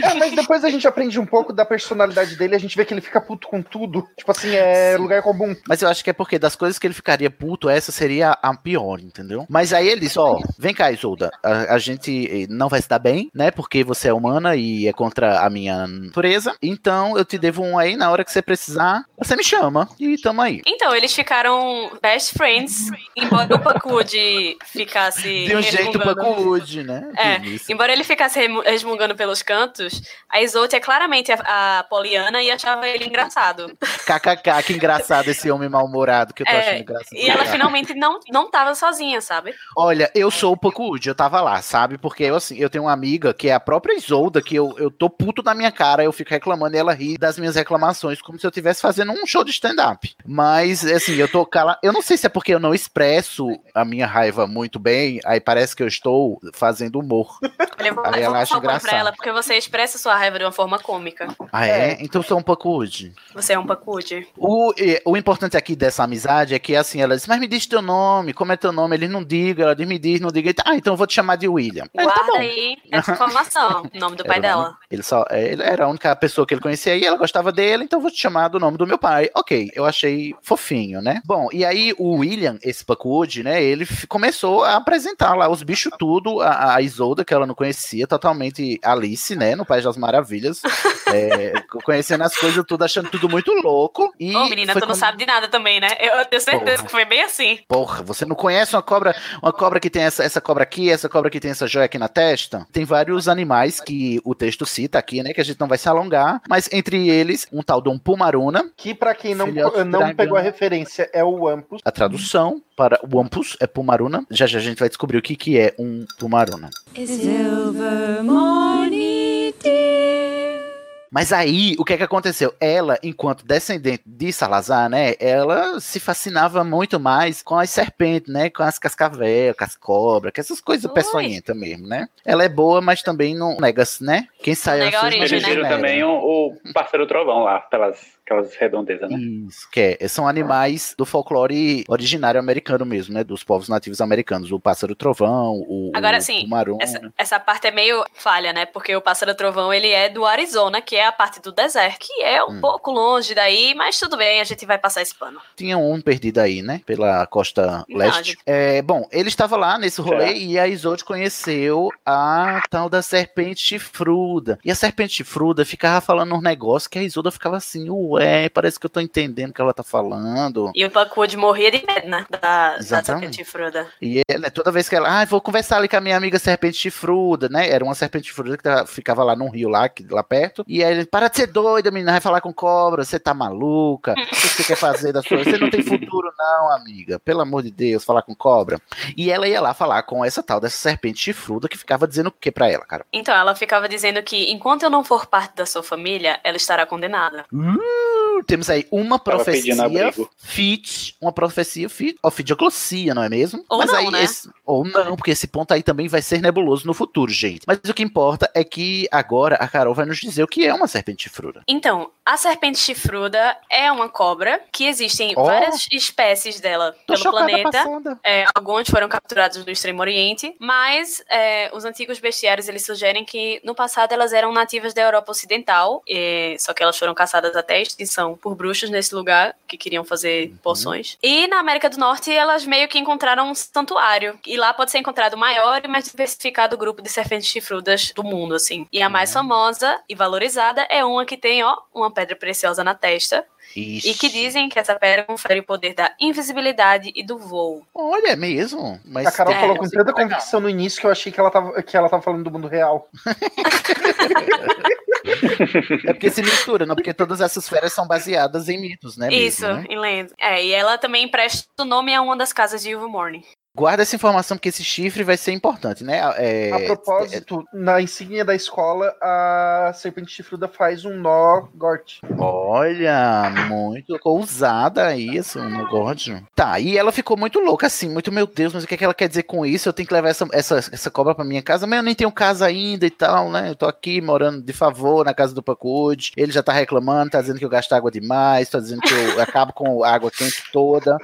É, mas depois a gente aprende um pouco da personalidade dele, a gente vê que ele fica puto com tudo. Tipo assim, é lugar comum. Mas eu acho que é porque das coisas que ele ficaria puto, essa seria a pior, entendeu? Mas aí ele disse, ó, vem cá, Isolda, a, a gente não vai se dar bem, né? Porque você é humana e é contra a minha natureza. Então eu te devo um aí, na hora que você precisar, você me chama e tamo aí. Então, eles ficaram best friends, embora o Pacude ficasse. De um jeito Pacude, né? É, Isso. embora ele ficasse resmungando pelos cantos, a Isolde é claramente a, a Poliana e achava ele engraçado. KKK, que engraçado esse homem mal-humorado que eu tô É, achando engraçado. e ela finalmente não, não tava sozinha, sabe? Olha, eu sou o Pacude, eu tava lá, sabe? Porque eu, assim, eu tenho uma amiga que é a própria Isolda, que eu, eu tô puto na minha cara, eu fico reclamando e ela ri das minhas reclamações, como se eu estivesse fazendo um show de stand-up. Mas, assim, eu tô cala... Eu não sei se é porque eu não expresso a minha raiva muito bem, aí parece que eu estou fazendo humor. Olha, eu vou, Aí eu ela acha falar pra engraçado. ela, porque você expressa sua raiva de uma forma cômica. Ah, é? Então eu sou um Pacude. Você é um Pacude. O, e- o importante aqui dessa amizade é que, assim, ela diz, mas me diz teu nome, como é teu nome? Ele não diga, ela diz, me diz, não diga. Ah, então eu vou te chamar de William. Aí, tá Guarda bom. Aí essa informação, o nome do pai Era dela. nome- Ele só é, ele era a única pessoa que ele conhecia e ela gostava dele, então vou te chamar do nome do meu pai. Ok, eu achei fofinho, né? Bom, e aí o William, esse Pacude, né? Ele começou a apresentar lá os bichos tudo, a, a Isolda, que ela não conhecia, totalmente Alice, né? No País das Maravilhas. (laughs) é, conhecendo as coisas tudo, achando tudo muito louco. E Ô, menina, tu não sabe de nada também, né? Eu tenho certeza Porra. que foi bem assim. Porra, você não conhece uma cobra, uma cobra que tem essa, essa cobra aqui, essa cobra que tem essa joia aqui na testa? Tem vários animais que o texto cita aqui, né? Que a gente não vai se alongar, mas entre eles, um tal de um pumaruna. Que pra quem não, não pegou a referência é o Wampus. A tradução para Wampus é pumaruna. Já já a gente vai descobrir o que, que é um pumaruna. Silver morning dear. Mas aí, o que é que aconteceu? Ela, enquanto descendente de Salazar, né? Ela se fascinava muito mais com as serpentes, né? Com as cascavéis, com as cobras, com essas coisas peçonhentas mesmo, né? Ela é boa, mas também não nega-se, né? Quem sai Nega a origem, Eles né? viram nega. também o, o Pássaro Trovão lá, pelas aquelas redondezas, né? Isso, que é, são animais do folclore originário americano mesmo, né? Dos povos nativos americanos. O pássaro trovão, o, Agora o sim, pumaruna. essa, essa parte é meio falha, né? Porque o Pássaro Trovão, ele é do Arizona, que é a parte do deserto, que é um Hum. pouco longe daí, mas tudo bem, a gente vai passar esse pano. Tinha um perdido aí, né? Pela costa Não, leste. gente. É, bom, ele estava lá nesse rolê Certo. e a Isolde conheceu a tal da serpente chifruda. E a serpente chifruda ficava falando uns negócios que a Isolda ficava assim, ué, é, parece que eu tô entendendo o que ela tá falando. E o Pacude morria de medo, né? Da, da serpente chifruda. E ela, toda vez que ela, ah, vou conversar ali com a minha amiga serpente chifruda, né? Era uma serpente chifruda que ficava lá num rio lá, lá perto. E aí ele, para de ser doida, menina, vai falar com cobra, você tá maluca? O que você quer fazer da sua? Você não tem futuro, não, amiga. Pelo amor de Deus, falar com cobra. E ela ia lá falar com essa tal dessa serpente chifruda que ficava dizendo o que pra ela, cara? Então, ela ficava dizendo que enquanto eu não for parte da sua família, ela estará condenada. Uh, temos aí uma profecia fit, uma profecia fit, ofidioclossia, não é mesmo? Ou Mas não, aí né? esse- ou não, porque esse ponto aí também vai ser nebuloso no futuro, gente. Mas o que importa é que agora a Carol vai nos dizer o que é uma serpente chifruda. Então, a serpente chifruda é uma cobra que existem Oh. várias espécies dela Tô pelo planeta. É, alguns foram capturados no Extremo Oriente, mas é, os antigos bestiários eles sugerem que no passado elas eram nativas da Europa Ocidental, e- só que elas foram caçadas até a extinção por bruxos nesse lugar que queriam fazer poções. E na América do Norte elas meio que encontraram um santuário e lá pode ser encontrado o maior e mais diversificado grupo de serpentes chifrudas do mundo, assim. E a mais famosa e valorizada é uma que tem, ó, uma pedra preciosa na testa. E que dizem que essa pedra confere o poder da invisibilidade e do voo. Olha, é mesmo. Mas A Carol É, falou com tanta legal. convicção no início que eu achei que ela tava, que ela tava falando do mundo real. (laughs) É porque se mistura, não? Porque todas essas feras são baseadas em mitos, né? mesmo, Isso, né? em lenda. É, e ela também empresta o nome a uma das casas de Ilvermorny. Guarda essa informação porque esse chifre vai ser importante, né? É, A propósito, na insígnia da escola, a serpente chifruda faz um nó gorte. Olha, muito ousada isso, um negócio. Tá, e ela ficou muito louca assim, muito, meu Deus, mas o que, é que ela quer dizer com isso? Eu tenho que levar essa, essa, essa cobra pra minha casa, mas eu nem tenho casa ainda e tal, né? Eu tô aqui morando de favor na casa do Pacude. Ele já tá reclamando, tá dizendo que eu gasto água demais, tá dizendo que eu (laughs) acabo com a água quente toda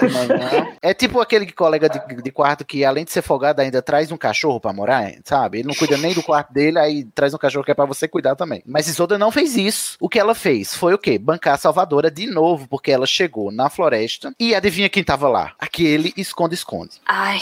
de manhã. É tipo aquele colega de, de quarto que, além de ser folgado, ainda traz um cachorro pra morar, sabe? Ele não cuida nem do quarto dele, aí traz um cachorro que é pra você cuidar também. Mas Isolda não fez isso. O que ela fez foi o quê? Bancar a Salvadora de novo, porque ela chegou na floresta e adivinha quem tava lá? Aquele esconde-esconde. Ai,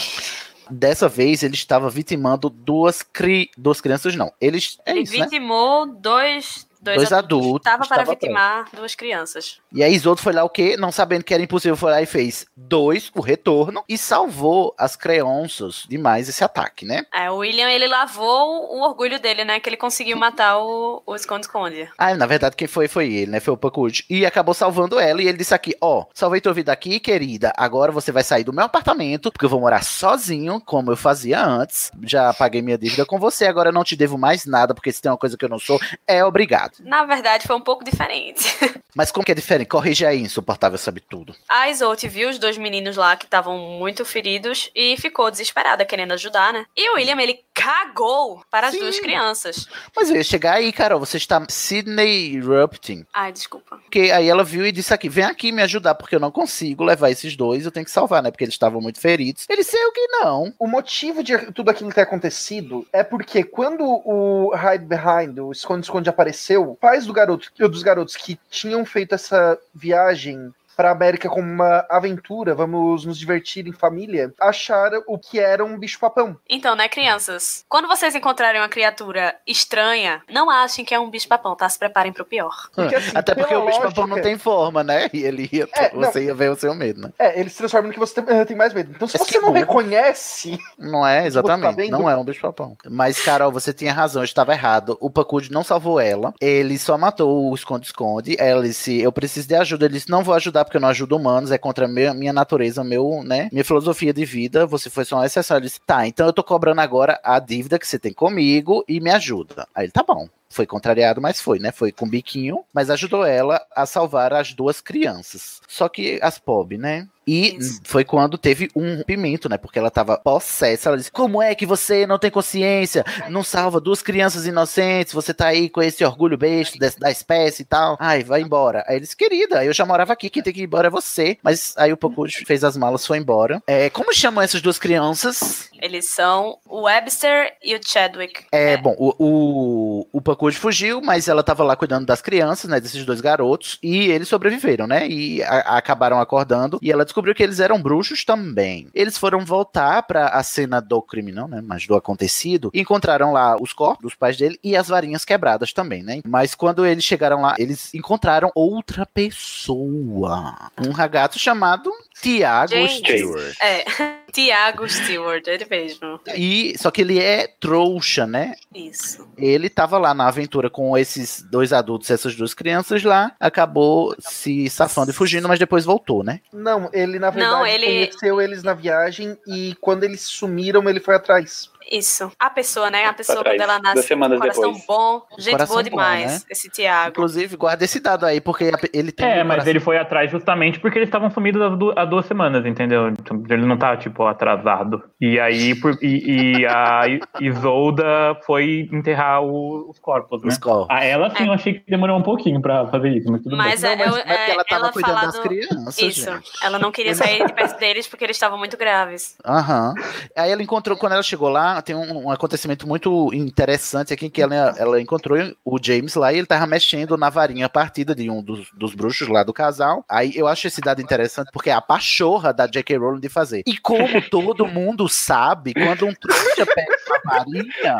Dessa vez ele estava vitimando duas, cri... duas crianças, não. Eles. É ele isso, né? vitimou dois, dois, Dois adultos, Estava para estava vitimar duas crianças. E aí Isoldo foi lá o quê? Não sabendo que era impossível, foi lá e fez dois, o retorno, e salvou as creonças demais esse ataque, né? É, o William, ele lavou o orgulho dele, né? Que ele conseguiu matar o o esconde-esconde. Ah, na verdade, quem foi foi ele, né? Foi o Pacude. E acabou salvando ela. E ele disse aqui: Ó, salvei tua vida aqui, querida. Agora você vai sair do meu apartamento, porque eu vou morar sozinho, como eu fazia antes. Já paguei minha dívida com você, agora eu não te devo mais nada, porque se tem uma coisa que eu não sou, é obrigado. Na verdade, foi um pouco diferente. (laughs) Mas como que é diferente? Corrige aí, insuportável, sabe tudo. A Isolt viu os dois meninos lá que estavam muito feridos e ficou desesperada, querendo ajudar, né? E o William, ele cagou para as Sim. duas crianças. Mas eu ia chegar aí, Carol, você está Sidney Erupting. Ai, desculpa. Porque aí ela viu e disse aqui: vem aqui me ajudar, porque eu não consigo levar esses dois, eu tenho que salvar, né? Porque eles estavam muito feridos. Ele sei o que não. O motivo de tudo aquilo ter acontecido é porque quando o Hide Behind, o Esconde-Esconde apareceu, pais do garoto, dos garotos que tinham feito essa viagem para América como uma aventura, vamos nos divertir em família, acharam o que era um bicho-papão. Então, né, crianças? Quando vocês encontrarem uma criatura estranha, não achem que é um bicho-papão, tá? Se preparem pro pior. Porque, assim, Até porque o bicho papão lógica- não tem forma, né? E ele ia, É, não. você ia ver o seu medo, né? É, ele se transforma no que você tem, tem mais medo. Então, se Mas você não burro. reconhece, Não é, tá exatamente. vendo? não é um bicho papão. Mas, Carol, você tinha razão, eu estava errado. O Pacude não salvou ela. Ele só matou o esconde-esconde. Ela disse: Eu preciso de ajuda. Ele disse: Não vou ajudar porque eu não ajudo humanos. É contra a minha, minha natureza, meu, né? Minha filosofia de vida. Você foi só uma exceção. Ele disse: Tá, então eu tô cobrando agora a dívida que você tem comigo e me ajuda. Aí ele: Tá bom. Foi contrariado, mas foi, né? Foi com biquinho, mas ajudou ela a salvar as duas crianças. Só que as pobres, né? E Isso. foi quando teve um rompimento, né? Porque ela tava possessa. Ela disse: Como é que você não tem consciência? Não salva duas crianças inocentes? Você tá aí com esse orgulho besta da espécie e tal. Ai, vai embora. Aí ele disse: Querida, eu já morava aqui, quem tem que ir embora é você. Mas aí o Pacude fez as malas, foi embora. É, como chamam essas duas crianças? Eles são o Webster e o Chadwick. É, bom, o, o, o Pacude fugiu, mas ela tava lá cuidando das crianças, né, desses dois garotos, e eles sobreviveram, né, e a- acabaram acordando, e ela descobriu que eles eram bruxos também. Eles foram voltar pra a cena do crime, não, né, mas do acontecido, e encontraram lá os corpos dos pais dele e as varinhas quebradas também, né, mas quando eles chegaram lá, eles encontraram outra pessoa, um ragato chamado Tiago. Stewart. É, (laughs) Tiago Stewart, ele mesmo. E, só que ele é trouxa, né? Isso. Ele tava lá na aventura com esses dois adultos e essas duas crianças lá, acabou se safando e fugindo, mas depois voltou, né? Não, ele na verdade Não, ele- conheceu eles na viagem e quando eles sumiram, ele foi atrás. Isso. A pessoa, né? A pessoa, trás, quando ela nasce duas semanas com coração depois. bom. Gente Coração boa bom, demais, né? esse Tiago. Inclusive, guarda esse dado aí, porque ele tem. É, um mas coração- ele foi atrás justamente porque eles estavam sumidos há du- há duas semanas, entendeu? Então, ele não tá, tipo, atrasado. E aí, por- e, e a (laughs) Isolda foi enterrar o- os corpos, né? Os corpos. A ela, sim, eu achei que demorou um pouquinho pra fazer isso, mas tudo Mas bem. é, mas- é- mas porque ela tava cuidando fala das crianças, Isso. gente. Ela não queria sair de perto deles porque eles estavam muito graves. Aham. Aí ela encontrou, quando ela chegou lá, tem um, um acontecimento muito interessante aqui, que ela, ela encontrou o James lá e ele tava mexendo na varinha partida de um dos, dos bruxos lá do casal. Aí eu acho esse dado interessante, porque é a pachorra da J.K. Rowling de fazer. E como todo mundo sabe, quando um trouxa pega uma varinha,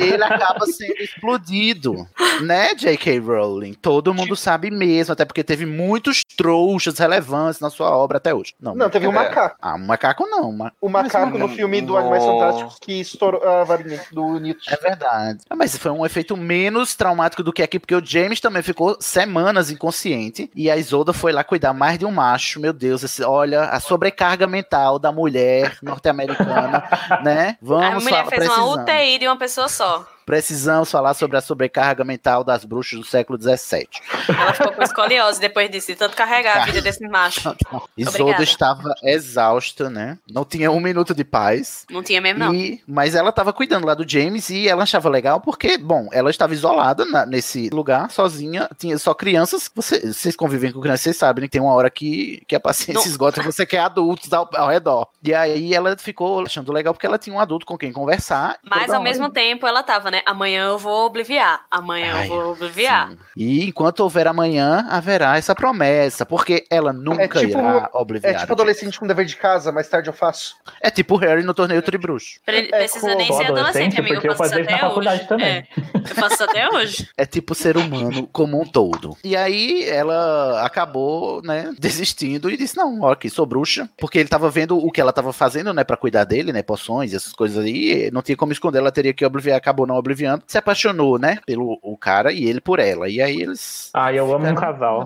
ele acaba sendo explodido, né, J.K. Rowling? Todo mundo sabe mesmo, até porque teve muitos trouxas relevantes na sua obra até hoje. Não, Não, teve um é. macaco. Ah, um macaco não. ma- O macaco no não- filme do Animais Fantásticos que estourou a varinha do Nietzsche. É verdade. Ah, Mas foi um efeito menos traumático do que aqui, porque o James também ficou semanas inconsciente e a Isolda foi lá cuidar mais de um macho. Meu Deus, esse- olha a sobrecarga mental da mulher norte-americana, (laughs) né? a Vamos mulher falar, fez uma precisamos, UTI de uma pessoa só. Precisamos falar sobre a sobrecarga mental das bruxas do século XVII. Ela ficou com escoliose depois disso, de tanto carregar a vida desse macho. Isolda estava exausta, né? Não tinha um minuto de paz. Não tinha mesmo, não. E- mas ela estava cuidando lá do James e ela achava legal porque, bom, ela estava isolada na- nesse lugar, sozinha, tinha só crianças. Você- vocês convivem com crianças, vocês sabem que tem uma hora que, que a paciência Não. esgota e você quer adultos ao, ao redor. E aí ela ficou achando legal porque ela tinha um adulto com quem conversar. Mas ao hora. mesmo tempo ela tava, né? Amanhã eu vou obliviar. Amanhã Ai, eu vou obliviar. E enquanto houver amanhã, haverá essa promessa, porque ela nunca É tipo, irá é obliviar. tipo adolescente com dever de casa, mais tarde eu faço. É tipo o Harry no torneio Tribruxo. Pre- É, Precisa com- nem ser adolescente, adolescente, amigo. porque Eu eu faço isso isso na até faculdade hoje. também. É, eu faço isso até hoje. É tipo ser humano como um todo. E aí ela acabou, né, desistindo e disse: Não, ó, aqui, sou bruxa. Porque ele tava vendo o que ela tava fazendo, né, pra cuidar dele, né, poções, essas coisas aí. e Não tinha como esconder, ela teria que obliviar, acabou não obliviando. Se apaixonou, né, pelo o cara e ele por ela. E aí eles. Ah, eu amo um casal.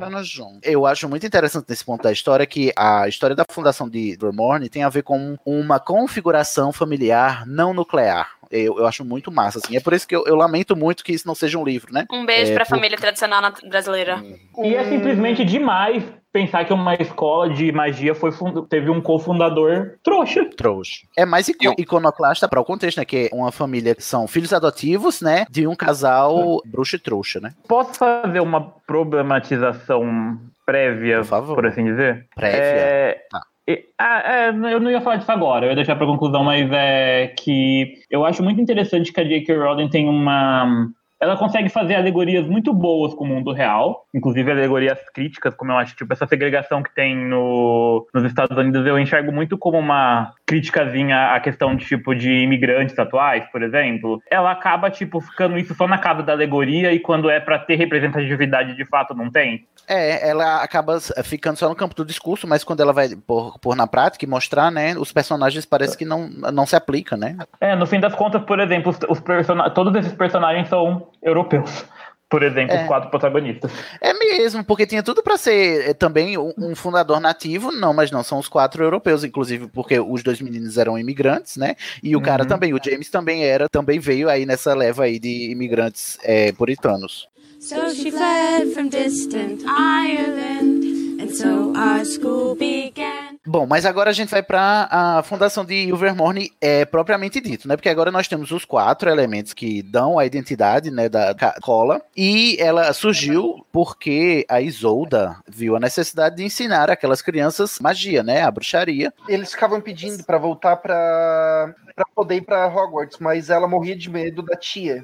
Eu acho muito interessante nesse ponto da história que a história da fundação de Vermorne tem a ver com uma configuração familiar não nuclear. Eu, eu acho muito massa, assim. É por isso que eu, eu lamento muito que isso não seja um livro, né? Um beijo É, pra por- família tradicional brasileira. E é simplesmente demais pensar que uma escola de magia foi fund- teve um cofundador trouxa. trouxa. É mais ico- iconoclasta para o contexto, né? Que é uma família que são filhos adotivos, né? De um casal bruxo e trouxa, né? Posso fazer uma problematização prévia, por, assim dizer? Prévia? É, Tá. Ah, é, eu não ia falar disso agora, eu ia deixar pra conclusão, mas é que eu acho muito interessante que a J.K. Rowling tem uma. Ela consegue fazer alegorias muito boas com o mundo real, inclusive alegorias críticas, como eu acho, tipo, essa segregação que tem no, nos Estados Unidos, eu enxergo muito como uma criticazinha à questão de, tipo, de imigrantes atuais, por exemplo. Ela acaba, tipo, ficando isso só na casa da alegoria e quando é pra ter representatividade de fato não tem. É, ela acaba ficando só no campo do discurso, mas quando ela vai pôr, pôr na prática e mostrar, né? Os personagens parece que não, não se aplicam, né? É, no fim das contas, por exemplo, os, os persona- todos esses personagens são europeus. Por exemplo, É. os quatro protagonistas. É mesmo, porque tinha tudo pra ser eh, também um, um fundador nativo, não, mas não, são os quatro europeus, inclusive porque os dois meninos eram imigrantes, né? E o cara Uhum. também, o James também era, também veio aí nessa leva aí de imigrantes eh, puritanos. So she fled from distant Ireland, and so our school began. Bom, mas agora a gente vai para a fundação de Ilvermorny é propriamente dito, né? Porque agora nós temos os quatro elementos que dão a identidade, né, da cola, e ela surgiu porque a Isolda viu a necessidade de ensinar aquelas crianças magia, né, a bruxaria. Eles ficavam pedindo pra voltar pra, pra poder ir pra Hogwarts, mas ela morria de medo da tia.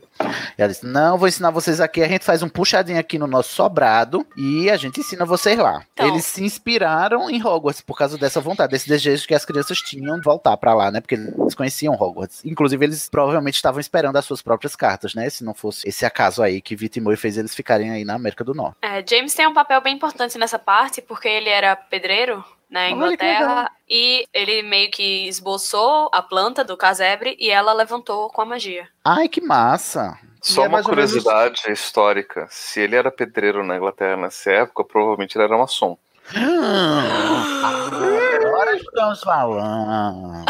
Ela disse: "Não, vou ensinar vocês aqui, a gente faz um puxadinho aqui no nosso sobrado e a gente ensina vocês lá". Então- Eles se inspiraram em Hogwarts por causa dessa vontade, desse desejo que as crianças tinham de voltar pra lá, né? Porque eles conheciam Hogwarts. Inclusive, eles provavelmente estavam esperando as suas próprias cartas, né? Se não fosse esse acaso aí que Vitimoi fez eles ficarem aí na América do Norte. É, James tem um papel bem importante nessa parte, porque ele era pedreiro na que Inglaterra e ele meio que esboçou a planta do casebre e ela levantou com a magia. Ai, que massa! Só E é uma ou menos- curiosidade histórica. Se ele era pedreiro na Inglaterra nessa época, provavelmente ele era maçom. Agora estamos falando.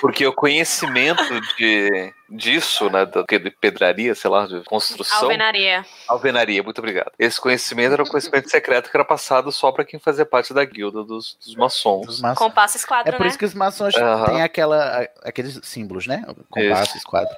Porque o conhecimento de, disso, né, do que de pedraria, sei lá, de construção. Alvenaria. Alvenaria, muito obrigado. Esse conhecimento era um conhecimento secreto que era passado só pra quem fazia parte da guilda dos, dos maçons. Dos maçons. Compasso É esquadro, por né? isso que os maçons Aham. têm aquela, aqueles símbolos, né? Compasso, esquadro.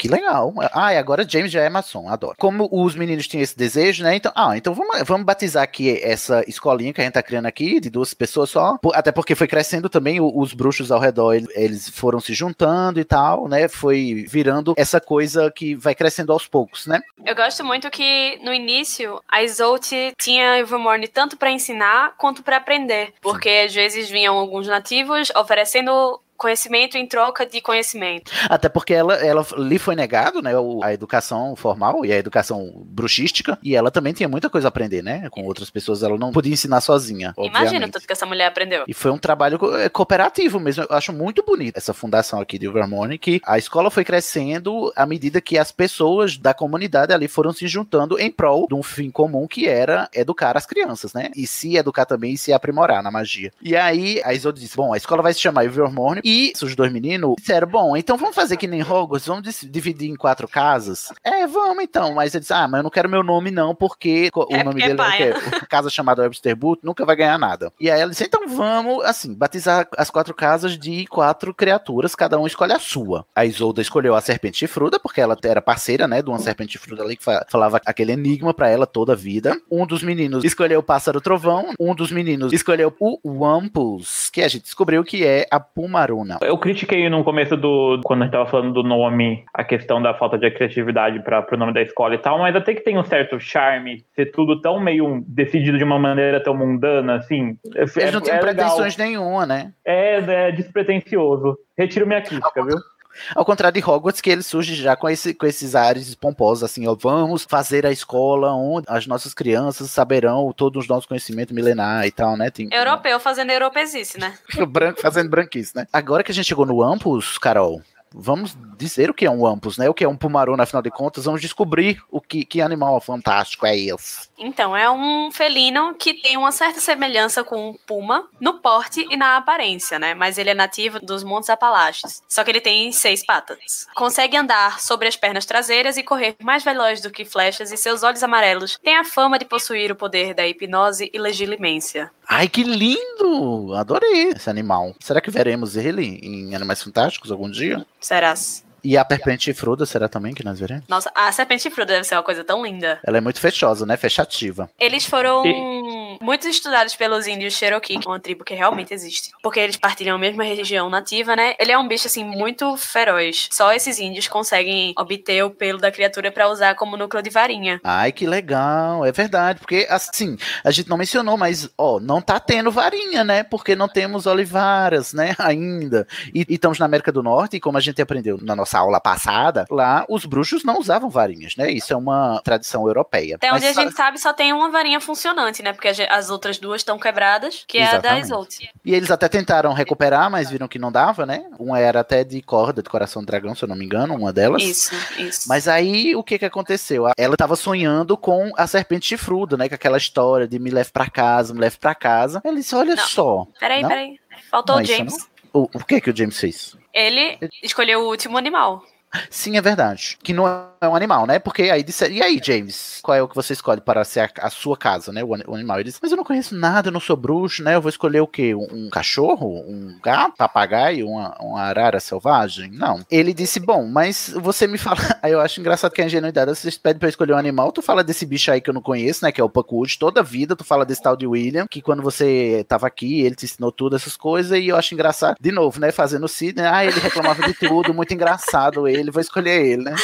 Que legal. Ah, e agora James já é maçom, adoro. Como os meninos tinham esse desejo, né? Então, ah, então vamos, vamos batizar aqui essa escolinha que a gente tá criando aqui, de duas pessoas só. Até porque foi crescendo também, os bruxos ao redor, eles, foram se juntando e tal, né? Foi virando essa coisa que vai crescendo aos poucos, né? Eu gosto muito que no início a Isolt tinha Ilvermorny tanto pra ensinar quanto pra aprender, porque às vezes vinham alguns nativos oferecendo conhecimento em troca de conhecimento. Até porque ela, ela lhe foi negado, né, a educação formal e a educação bruxística, e ela também tinha muita coisa a aprender, né, com outras pessoas, ela não podia ensinar sozinha, Imagina o obviamente. tanto que essa mulher aprendeu. E foi um trabalho eh, cooperativo mesmo. Eu acho muito bonito essa fundação aqui de Ilvermorny, que a escola foi crescendo à medida que as pessoas da comunidade ali foram se juntando em prol de um fim comum que era educar as crianças, né? E se educar também e se aprimorar na magia. E aí a Isolde disse: Bom, a escola vai se chamar Ilvermorny. E os dois meninos disseram: Bom, então vamos fazer que nem Hogwarts, vamos dividir em quatro casas. É, vamos então. Mas ele disse: Ah, mas eu não quero meu nome não, porque o É nome porque é dele é quê? (laughs) casa chamada Webster Boot nunca vai ganhar nada. E aí ela disse: então vamos, assim, batizar as quatro casas de quatro criaturas, cada um escolhe a sua. A Isolda escolheu a serpente chifruda, porque ela era parceira, né, de uma serpente chifruda ali que fa- falava aquele enigma pra ela toda a vida. Um dos meninos escolheu o pássaro trovão, um dos meninos escolheu o Wampus, que a gente descobriu que é a Pumaruna. Eu critiquei no começo do. Quando a gente tava falando do nome, a questão da falta de criatividade para pro nome da escola e tal, mas até que tem um certo charme ser tudo tão meio decidido de uma maneira tão mundana, assim. É, Eles não é tinham legal. pretensões nenhuma, né? É, é despretensioso. Retiro minha crítica, (laughs) viu? Ao contrário de Hogwarts, que ele surge já com, esse, com esses ares pomposos, assim, ó, vamos fazer a escola onde as nossas crianças saberão todos os nossos conhecimentos milenar e tal, né? Tem, Europeu fazendo europesice, né? (laughs) branco fazendo branquice, né? Agora que a gente chegou no Ampus, Carol, vamos dizer o que é um Ampus, né? O que é um Pumarona, afinal de contas, vamos descobrir o que, que animal fantástico é esse. Então, é um felino que tem uma certa semelhança com um puma no porte e na aparência, né? Mas ele é nativo dos Montes Apalaches. Só que ele tem seis patas. Consegue andar sobre as pernas traseiras e correr mais veloz do que flechas, e seus olhos amarelos têm a fama de possuir o poder da hipnose e legilimência. Ai, que lindo! Adorei esse animal. Será que veremos ele em Animais Fantásticos algum dia? Serás? E a Serpente Chifruda, será também que nós veremos? Nossa, a serpente chifruda deve ser uma coisa tão linda. Ela é muito fechosa, né? Fechativa. Eles foram muito estudados pelos índios Cherokee, que é uma tribo que realmente existe. Porque eles partilham a mesma região nativa, né? Ele é um bicho, assim, muito feroz. Só esses índios conseguem obter o pelo da criatura pra usar como núcleo de varinha. Ai, que legal, é verdade, porque assim, a gente não mencionou, mas ó, não tá tendo varinha, né? Porque não temos olivaras, né, (laughs) ainda. E, e estamos na América do Norte, e como a gente aprendeu na nossa aula passada, lá os bruxos não usavam varinhas, né? Isso é uma tradição europeia. Até onde Mas a gente sabe, só tem uma varinha funcionante, né? Porque as- as outras duas estão quebradas, que é a da Exatamente. Isolt. E eles até tentaram recuperar, mas viram que não dava, né? Uma era até de corda, de coração do dragão, se eu não me engano, uma delas. Isso, isso. Mas aí, o que que aconteceu? Ela tava sonhando com a serpente chifruda, né? Com aquela história de me leve pra casa, me leve pra casa. Ela disse, olha Não. só. Peraí, Não? peraí. Faltou Não, o James. O, o que que o James fez? Ele escolheu o último animal. Sim, é verdade. Que não é um animal, né? Porque aí disse, e aí, James, qual é o que você escolhe para ser a, a sua casa, né? O, o animal. Ele disse, mas eu não conheço nada, eu não sou bruxo, né? Eu vou escolher o quê? Um, um cachorro? Um gato? Papagaio? Uma, uma arara selvagem? Não. Ele disse, bom, mas você me (laughs) fala. Aí eu acho engraçado que a ingenuidade, você pede pra eu escolher um animal, tu fala desse bicho aí que eu não conheço, né? Que é o Puckwood. Toda a vida tu fala desse tal de William, que quando você tava aqui, ele te ensinou tudo, essas coisas, e eu acho engraçado. De novo, né? Fazendo o Sidney, ah, ele reclamava de tudo, muito engraçado ele, vou escolher ele, né?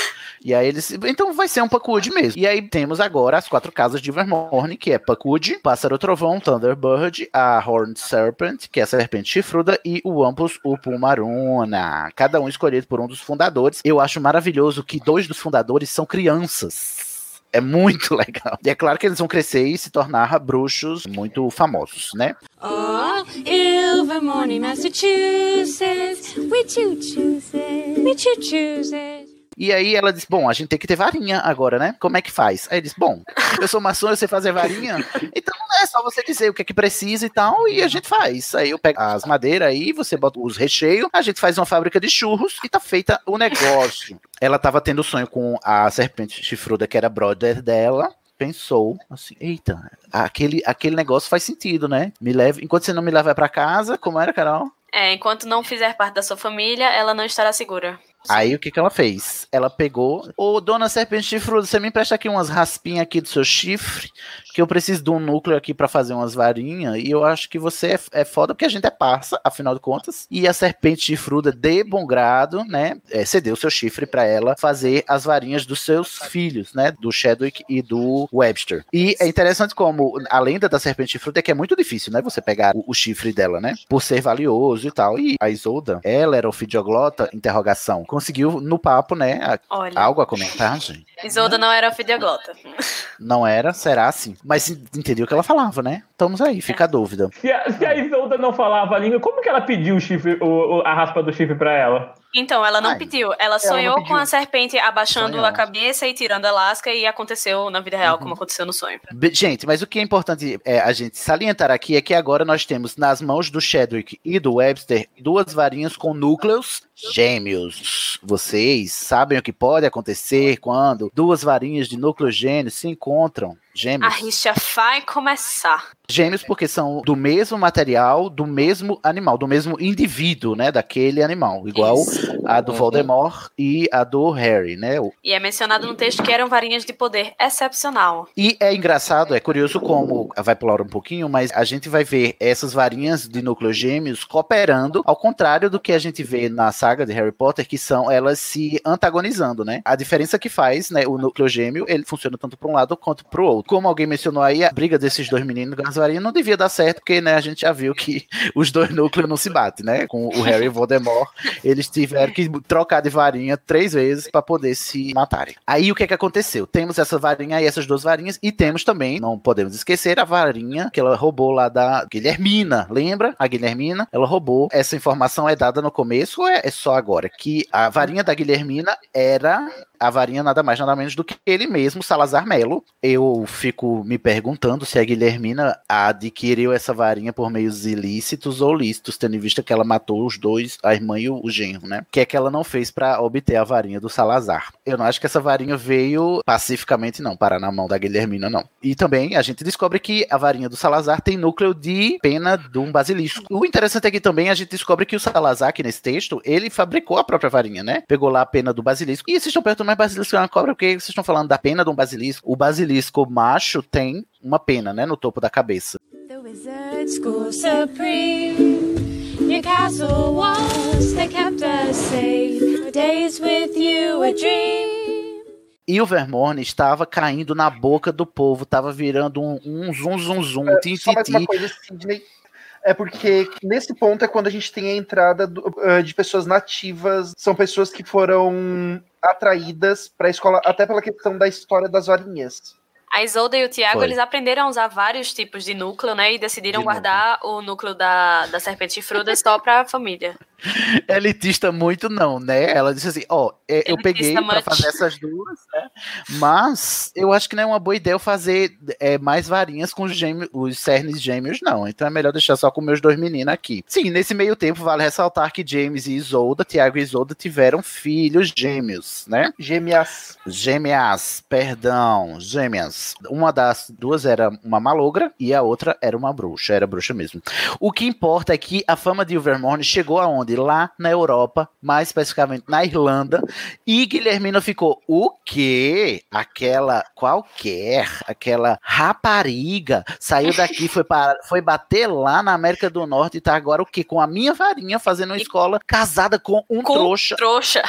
E aí eles. Então vai ser um Puckwood mesmo. E aí temos agora as quatro casas de Vermorne, que é Puckwood, Pássaro Trovão, Thunderbird, a Horned Serpent, que é a serpente chifruda, e o Ampus Upumaruna. Cada um escolhido por um dos fundadores. Eu acho maravilhoso que dois dos fundadores são crianças. É muito (laughs) legal. E é claro que eles vão crescer e se tornar bruxos muito famosos, né? Oh, Ilvermorny, Massachusetts. We choo choose it. We choo choose it. E aí ela disse: Bom, a gente tem que ter varinha agora, né? Como é que faz? Aí ele disse: Bom, eu sou maçom, eu sei fazer varinha. Então é só você dizer o que é que precisa e tal, e a gente faz. Aí eu pego as madeiras aí, você bota os recheios, a gente faz uma fábrica de churros e tá feita o negócio. Ela tava tendo sonho com a serpente chifruda, que era brother dela. Pensou assim, eita, aquele, aquele negócio faz sentido, né? Me leve, enquanto você não me levar pra casa, como era, Carol? É, enquanto não fizer parte da sua família, ela não estará segura. Aí o que que ela fez? Ela pegou, ô dona serpente chifruda, você me empresta aqui umas raspinhas aqui do seu chifre, que eu preciso de um núcleo aqui pra fazer umas varinhas, e eu acho que você é, é foda porque a gente é parça, afinal de contas. E a serpente chifruda, de bom grado, né, é, cedeu seu chifre pra ela fazer as varinhas dos seus filhos, né, do Chadwick e do Webster. E é interessante como a lenda da serpente chifruda é que é muito difícil, né, você pegar o, o chifre dela, né, por ser valioso e tal. E a Isolda, ela era ofidioglota, interrogação, conseguiu no papo, né, a- Olha. algo a comentar, gente? Isolda não era ofidioglota. Não era, será assim. Mas entendeu o que ela falava, né? Estamos aí, fica a dúvida. Se a, se a Isolda não falava a língua, como que ela pediu o chifre, o, o- a raspa do chifre pra ela? Então, ela não Ai, pediu. Ela sonhou não com a serpente abaixando Sonhou. a cabeça e tirando a lasca, e aconteceu na vida real, como aconteceu no sonho. Gente, mas o que é importante é, a gente salientar aqui é que agora nós temos nas mãos do Chadwick e do Webster duas varinhas com núcleos gêmeos. Vocês sabem o que pode acontecer quando duas varinhas de núcleos gêmeos se encontram? A Gêmeos. rixa vai começar. Gêmeos porque são do mesmo material, do mesmo animal, do mesmo indivíduo, né? Daquele animal. Igual a do Voldemort e a do Harry, né? E é mencionado no texto que eram varinhas de poder excepcional. E é engraçado, é curioso como vai pular um pouquinho, mas a gente vai ver essas varinhas de núcleos gêmeos cooperando, ao contrário do que a gente vê na saga de Harry Potter, que são elas se antagonizando, né? A diferença que faz, né, o núcleo gêmeo, ele funciona tanto para um lado quanto para o outro. Como alguém mencionou aí, a briga desses dois meninos com as varinhas não devia dar certo, porque, né, a gente já viu que (laughs) os dois núcleos não se batem, né? Com o Harry e o Voldemort, eles tiveram que trocar de varinha três vezes para poder se matarem. Aí o que é que aconteceu? Temos essa varinha e essas duas varinhas e temos também, não podemos esquecer, a varinha que ela roubou lá da Guilhermina. Lembra? A Guilhermina, ela roubou. Essa informação é dada no começo ou é, é só agora? Que a varinha da Guilhermina era a varinha nada mais nada menos do que ele mesmo, Salazar Melo. Eu fico me perguntando se a Guilhermina adquiriu essa varinha por meios ilícitos ou lícitos, tendo em vista que ela matou os dois, a irmã e o, genro, né? O que é que ela não fez pra obter a varinha do Salazar? Eu não acho que essa varinha veio pacificamente, não, parar na mão da Guilhermina, não. E também a gente descobre que a varinha do Salazar tem núcleo de pena de um basilisco. O interessante é que também a gente descobre que o Salazar, aqui nesse texto, ele fabricou a própria varinha, né? Pegou lá a pena do basilisco. E vocês estão perguntando, mas basilisco é uma cobra? Por que vocês estão falando da pena de um basilisco? O basilisco macho tem uma pena, né? No topo da cabeça. The wizard school supreme. Your castle walls, they kept us safe. Days with you a dream. E o Vermorne estava caindo na boca do povo, estava virando um, um zum zum zum, um tim Só mais uma tim coisa, Sidney. É porque nesse ponto é quando a gente tem a entrada do- eh, de pessoas nativas, são pessoas que foram atraídas para a escola, até pela questão da história das varinhas. A Isolda e o Tiago, eles aprenderam a usar vários tipos de núcleo, né? E decidiram De guardar o núcleo da, da serpente chifruda só pra família. (laughs) elitista muito não, né? Ela disse assim, ó, é, eu Elitista peguei pra much. fazer essas duas, né? Mas eu acho que não é uma boa ideia eu fazer é, mais varinhas com os, gêmeos, os cernes gêmeos, não. Então é melhor deixar só com meus dois meninos aqui. Sim, nesse meio tempo vale ressaltar que James e Isolda, Tiago e Isolda tiveram filhos gêmeos, né? Gêmeas. Gêmeas, perdão, gêmeas. Uma das duas era uma malogra e a outra era uma bruxa, era bruxa mesmo. O que importa é que a fama de Ilvermorny chegou aonde? Lá na Europa, mais especificamente na Irlanda, e Guilhermina ficou, o quê? Aquela qualquer, aquela rapariga, saiu daqui, foi, para, foi bater lá na América do Norte e tá agora o quê? Com a minha varinha fazendo uma escola, casada com um Com trouxa. trouxa.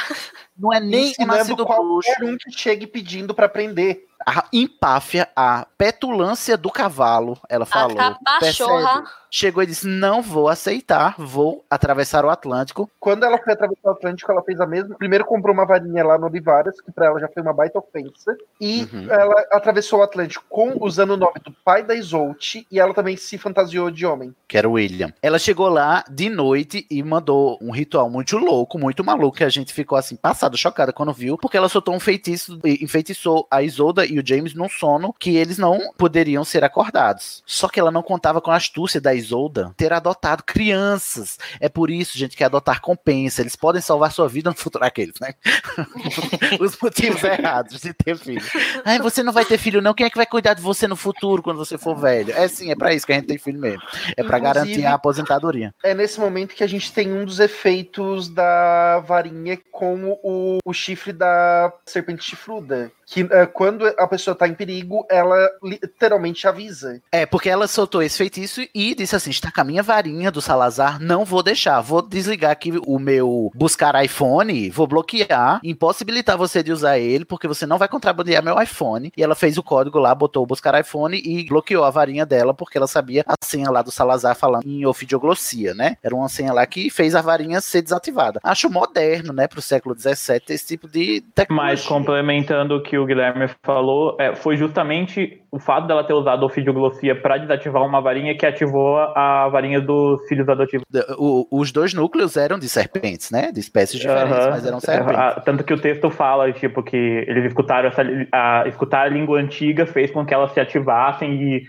Não é nem um Ensinando nascido qualquer bruxo um que chegue pedindo pra aprender. A empáfia, a petulância do cavalo, ela falou. capachorra. percebe? Chegou e disse: Não vou aceitar, vou atravessar o Atlântico. Quando ela foi atravessar o Atlântico, ela fez a mesma. Primeiro comprou uma varinha lá no Olivaras, que pra ela já foi uma baita ofensa. E Uhum. ela atravessou o Atlântico com, usando o nome do pai da Isolt, e ela também se fantasiou de homem. Que era o William. Ela chegou lá de noite e mandou um ritual muito louco, muito maluco, que a gente ficou assim, passada, chocada quando viu, porque ela soltou um feitiço e enfeitiçou a Isolda e o James num sono que eles não poderiam ser acordados. Só que ela não contava com a astúcia da Isolda ter adotado crianças. É por isso, gente, que adotar compensa. Eles podem salvar sua vida no futuro. Aqueles, né? (laughs) Os motivos errados de ter filho. (laughs) Ai, você não vai ter filho, não. Quem é que vai cuidar de você no futuro quando você for velho? É sim, é pra isso que a gente tem filho mesmo. É pra Inclusive- garantir a aposentadoria. É nesse momento que a gente tem um dos efeitos da varinha com o, o chifre da serpente chifruda. Que é, quando a pessoa tá em perigo, ela literalmente avisa. É, porque ela soltou esse feitiço e disse assim: está com a minha varinha do Salazar, não vou deixar. Vou desligar aqui o meu buscar iPhone, vou bloquear, impossibilitar você de usar ele, porque você não vai contrabandear meu iPhone. E ela fez o código lá, botou o buscar iPhone e bloqueou a varinha dela, porque ela sabia a senha lá do Salazar falando em ofidioglossia, né? Era uma senha lá que fez a varinha ser desativada. Acho moderno, né, pro século XVII, esse tipo de tecnologia. Mas complementando o que o Guilherme falou, é, foi justamente o fato dela ter usado ofidioglossia para desativar uma varinha que ativou a varinha dos filhos adotivos. O- os dois núcleos eram de serpentes, né? De espécies diferentes, mas eram serpentes. Ah, Tanto que o texto fala, tipo, que eles escutaram essa, a, escutar a língua antiga fez com que elas se ativassem e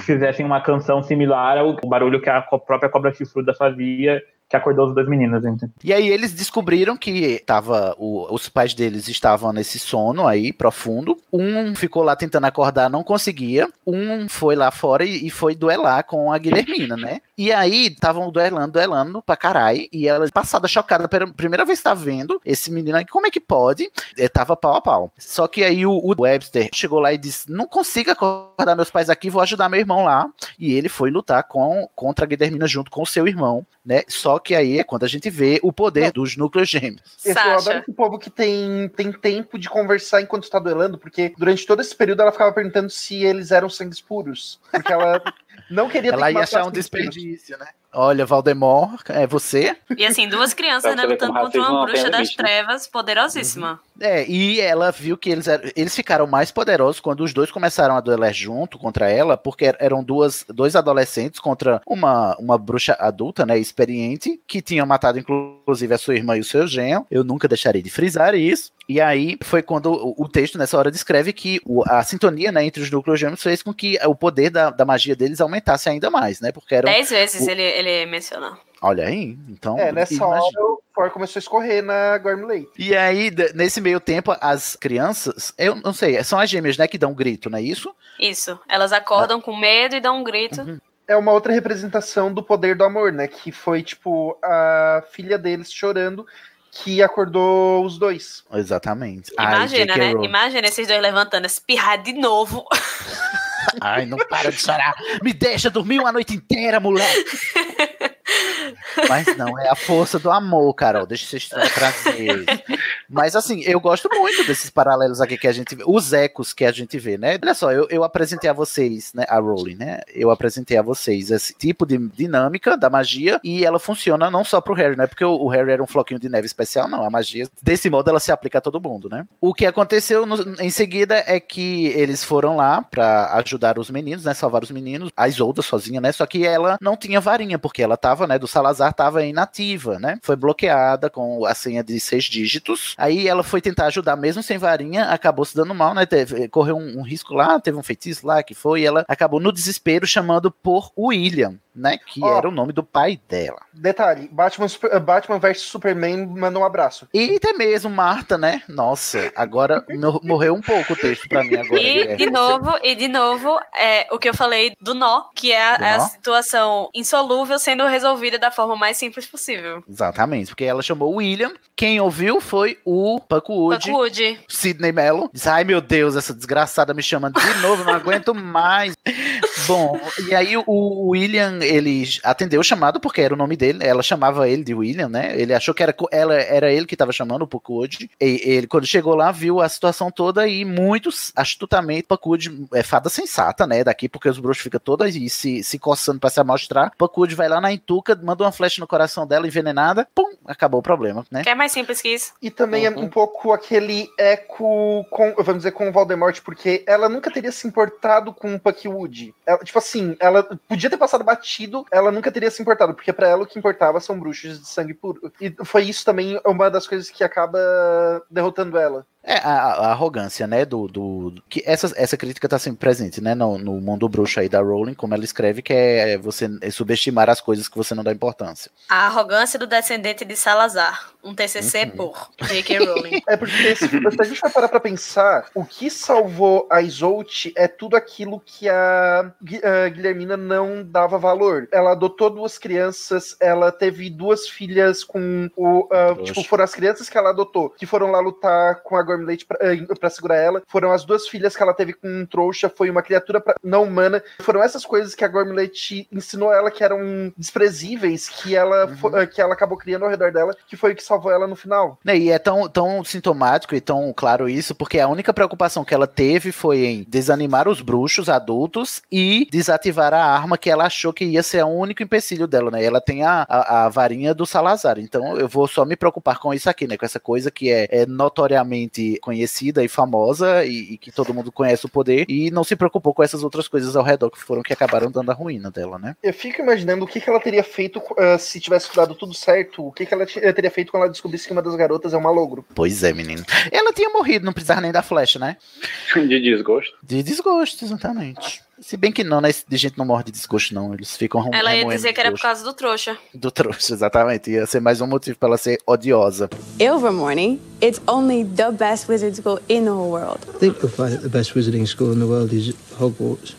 fizessem uma canção similar ao barulho que a própria cobra chifruda fazia, que acordou os dois meninos. Então. E aí eles descobriram que tava o- os pais deles estavam nesse sono aí profundo. Um ficou lá tentando acordar, não conseguia. Um foi lá fora e, e foi duelar com a Guilhermina, né? E aí estavam duelando, duelando pra caralho. E ela, passada, chocada, pela primeira vez tá vendo esse menino aí, como é que pode? É, tava pau a pau. Só que aí o, o Webster chegou lá e disse: Não consigo acordar meus pais aqui, vou ajudar meu irmão lá. E ele foi lutar com, contra a Guilhermina junto com o seu irmão, né? Só que aí é quando a gente vê o poder dos núcleos gêmeos. Eu adoro esse povo que tem, tem tempo de conversar enquanto está duelando, porque durante todo esse período ela ficava perguntando se eles eram sangues puros. Porque ela (laughs) não queria ter Ela que ia achar um sangues puros. desperdício, né? Olha, Valdemar, é você? E assim, duas crianças ver lutando contra uma bruxa das limite, né? trevas poderosíssima. É, e ela viu que eles, eram- eles ficaram mais poderosos quando os dois começaram a duelar junto contra ela, porque er- eram duas, dois adolescentes contra uma, uma bruxa adulta, né, experiente, que tinha matado inclusive a sua irmã e o seu genro. Eu nunca deixarei de frisar isso. E aí foi quando o, o texto nessa hora descreve que o- a sintonia né, entre os núcleos gêmeos fez com que o poder da, da magia deles aumentasse ainda mais, né? Porque eram. Dez vezes o- ele, ele menciona. Olha aí, então. É, nessa imagina. hora o Thor começou a escorrer na Gormley. E aí, nesse meio tempo, as crianças, eu não sei, são as gêmeas, né, que dão um grito, não é isso? Isso. Elas acordam com medo e dão um grito. É uma outra representação do poder do amor, né? Que foi, tipo, a filha deles chorando que acordou os dois. Exatamente. Ai, Imagina, J.K. né? Imagina esses dois levantando, espirrar de novo. (laughs) Ai, não para de chorar. Me deixa dormir uma noite inteira, moleque. (laughs) Mas não, é a força do amor, Carol. Deixa vocês tra- trazer. Mas assim, eu gosto muito desses paralelos aqui que a gente vê, os ecos que a gente vê, né? Olha só, eu, eu apresentei a vocês, né, a Rowling, né? Eu apresentei a vocês esse tipo de dinâmica da magia e ela funciona não só pro Harry, né? Porque o, o Harry era um floquinho de neve especial, não. A magia, desse modo, ela se aplica a todo mundo, né? O que aconteceu no- em seguida é que eles foram lá pra ajudar os meninos, né? Salvar os meninos. A Isolda sozinha, né? Só que ela não tinha varinha, porque ela tava, né? Do Salazar tava inativa, né? Foi bloqueada com a senha de seis dígitos. Aí ela foi tentar ajudar mesmo sem varinha, acabou se dando mal, né? Teve, correu um, um risco lá, teve um feitiço lá que foi, e ela acabou no desespero chamando por William, né? Que Ó. era o nome do pai dela. Detalhe, Batman, Super- Batman vs Superman manda um abraço. E até mesmo Marta, né? Nossa, agora mor- morreu um pouco o texto pra mim (laughs) agora. E Guilherme. de novo, e de novo, é o que eu falei do nó, que é, é a nó? situação insolúvel sendo resolvida da forma mais simples possível. Exatamente, porque ela chamou William. Quem ouviu foi o Paco Wood. Paco Wood. Sidney Mello. Disse, ai meu Deus, essa desgraçada me chamando de novo, não aguento mais. (laughs) Bom, e aí o William, ele atendeu o chamado porque era o nome dele, ela chamava ele de William, né? Ele achou que era, ela, era ele que estava chamando o Puckwood. E ele, quando chegou lá, viu a situação toda e muitos, astutamente, Puckwood é fada sensata, né? Daqui, porque os bruxos ficam todos aí se, se coçando pra se amostrar. Puckwood vai lá na Entuca, manda uma flecha no coração dela, envenenada, pum, acabou o problema, né? Que é mais simples que isso. E também é um pouco aquele eco com, vamos dizer, com o Voldemort, porque ela nunca teria se importado com o Puckwood. Ela, tipo assim, ela podia ter passado batido, ela nunca teria se importado, porque pra ela o que importava são bruxos de sangue puro. E foi isso também uma das coisas que acaba derrotando ela. É, a, a arrogância, né, do, do que essa, essa crítica tá sempre presente, né, no, no mundo bruxo aí da Rowling, como ela escreve, que é você subestimar as coisas que você não dá importância. A arrogância do descendente de Salazar. Um TCC por J.K. Rowling. É porque se, se a gente vai parar pra pensar, o que salvou a Isolt é tudo aquilo que a, a Guilhermina não dava valor. Ela adotou duas crianças, ela teve duas filhas com o. Trouxa. tipo, foram as crianças que ela adotou, que foram lá lutar com a Gormlete pra, ah, pra segurar ela. Foram as duas filhas que ela teve com um trouxa, foi uma criatura pra- não humana. Foram essas coisas que a Gormlete ensinou ela que eram desprezíveis, que ela, fo- ah, que ela acabou criando ao redor dela, que foi o que salvou ela no final. Né, E é tão, tão sintomático e tão claro isso, porque a única preocupação que ela teve foi em desanimar os bruxos adultos e desativar a arma que ela achou que ia ser o único empecilho dela, né? Ela tem a, a, a varinha do Salazar, então eu vou só me preocupar com isso aqui, né? Com essa coisa que é, é notoriamente conhecida e famosa e, e que todo mundo conhece o poder e não se preocupou com essas outras coisas ao redor que foram que acabaram dando a ruína dela, né? Eu fico imaginando o que, que ela teria feito ah, se tivesse dado tudo certo, o que, que ela ti- teria feito quando ela descobrisse que uma das garotas é um malogro. Pois é, menino. Ela tinha morrido, não precisava nem da flecha, né? (laughs) De desgosto. De desgosto, exatamente. Se bem que não, né? De gente não morre de desgosto, não. Eles ficam rum- Ela ia dizer que era por causa do trouxa. do trouxa, exatamente. Ia ser mais um motivo pra ela ser odiosa. Ilvermorny, it's only the best wizard school in the whole world. I think you'll find that the best wizarding school in the world is Hogwarts.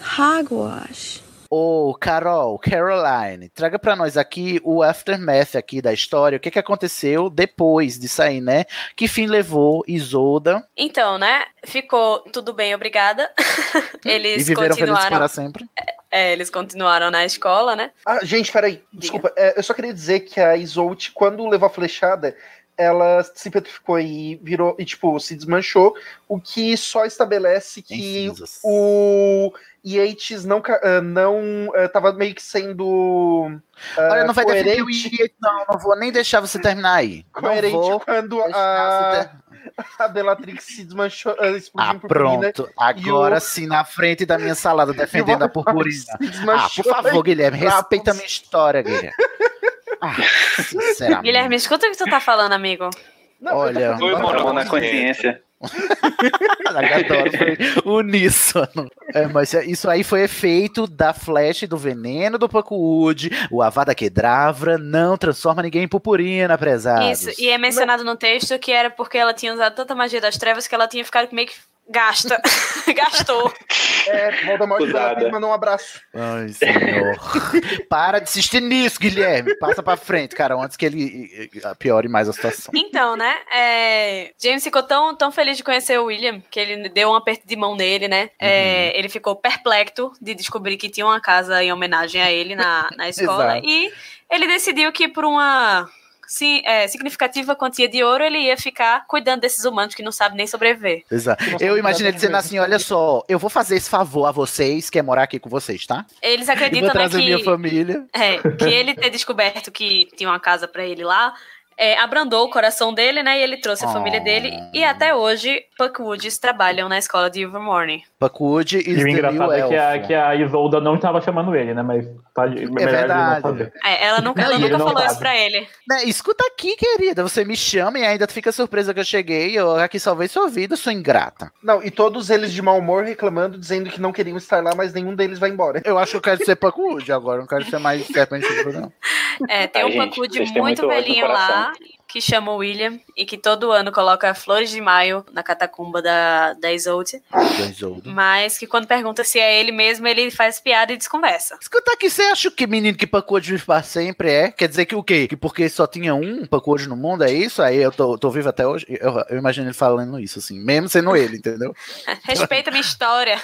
Hogwash. Ô, Carol, Caroline, traga pra nós aqui o aftermath aqui da história. O que que aconteceu depois de sair, né? Que fim levou Isolda Então, né? Ficou tudo bem, obrigada. (laughs) e Eles viveram felizes continuaram. para sempre? É, eles continuaram na escola, né? Ah, gente, peraí, desculpa. é, eu só queria dizer que a Isolt, quando levou a flechada, ela se petrificou e virou, e tipo, se desmanchou, o que só estabelece que o Yates não, ca- ah, não ah, tava meio que sendo. ah, Olha, não vai defender o coerente- Idiot, não. Não vou nem deixar você terminar aí. Não coerente vou quando a, (laughs) a Bellatrix se desmanchou, ah, explodiu Ah, pronto. Agora e o- sim, na frente da minha salada, (laughs) defendendo a purpurina. Ah, por favor, Guilherme, respeita a minha história, Guilherme. Ah, (laughs) sinceramente. Guilherme, escuta o que tu tá falando, amigo. Olha, Foi moral na consciência. (laughs) Adoro, (laughs) foi uníssono. É, mas isso aí foi efeito da flecha e do veneno do Pacuud. O Avada Kedavra não transforma ninguém em purpurina, prezados. Isso, e é mencionado no texto que era porque ela tinha usado tanta magia das trevas que ela tinha ficado meio que gasta. (laughs) Gastou. É, Voldemort. Bellatrix mandou um abraço. Ai, senhor. (laughs) Para de insistir nisso, Guilherme. Passa pra frente, cara, antes que ele eh, piore mais a situação. Então, né? é, James ficou tão, tão feliz de conhecer o William que ele deu um aperto de mão nele, né? É, ele ficou perplexo de descobrir que tinha uma casa em homenagem a ele na, na (laughs) escola. E ele decidiu que por uma sim, é, significativa quantia de ouro, ele ia ficar cuidando desses humanos que não sabem nem sobreviver. Exato. Eu imagino ele dizendo assim: olha só, eu vou fazer esse favor a vocês, que é morar aqui com vocês, tá? Eles acreditam vou né, trazer minha que, família. é, que ele ter descoberto que tinha uma casa pra ele lá é, abrandou o coração dele, né? E ele trouxe a família dele. E até hoje, Puckwoods trabalham na escola de Ilvermorny. Is E o engraçado é que a, que a Isolda não estava chamando ele, né? Mas tá, melhor ele verdade. não saber. É, ela nunca, Não, ela nunca falou sabe. isso pra ele. Né, escuta aqui, querida. Você me chama e ainda fica surpresa que eu cheguei. Eu aqui salvei sua vida, sua ingrata. Não, e todos eles de mau humor reclamando, dizendo que não queriam estar lá, mas nenhum deles vai embora. Eu acho que eu quero ser Puckwood agora, não quero ser mais Serpente não. É, tem Ai, um têm muito velhinho lá, que chama William, e que todo ano coloca flores de maio na catacumba da, da Isolde. Mas que quando pergunta se é ele mesmo, ele faz piada e desconversa. Escuta aqui, você acha que menino que vive pra sempre é? Quer dizer que o quê? Que porque só tinha um Puckwood no mundo, é isso? Aí eu tô, tô vivo até hoje? Eu, eu imagino ele falando isso, assim, mesmo sendo ele, entendeu? (laughs) Respeita a minha história.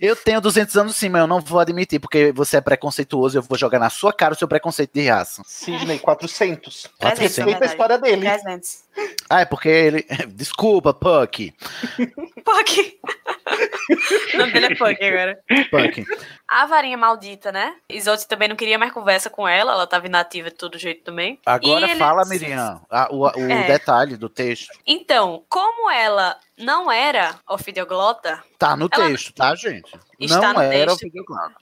Eu tenho 200 anos sim, mas eu não vou admitir, porque você é preconceituoso e eu vou jogar na sua cara o seu preconceito de raça. Sidney, 400. 400. Respeita a história dele. 300. Ah, é porque ele... (laughs) Desculpa, Puck. Puck. (laughs) o nome dele é Puck agora. Puck. A varinha maldita, né? Isolde também não queria mais conversa com ela, ela tava inativa de todo jeito também. Agora E ele- fala, Miriam, a- o, o É. detalhe do texto. Então, como ela não era ofidioglota, Tá no Ela- texto, tá, gente? Está não no era texto.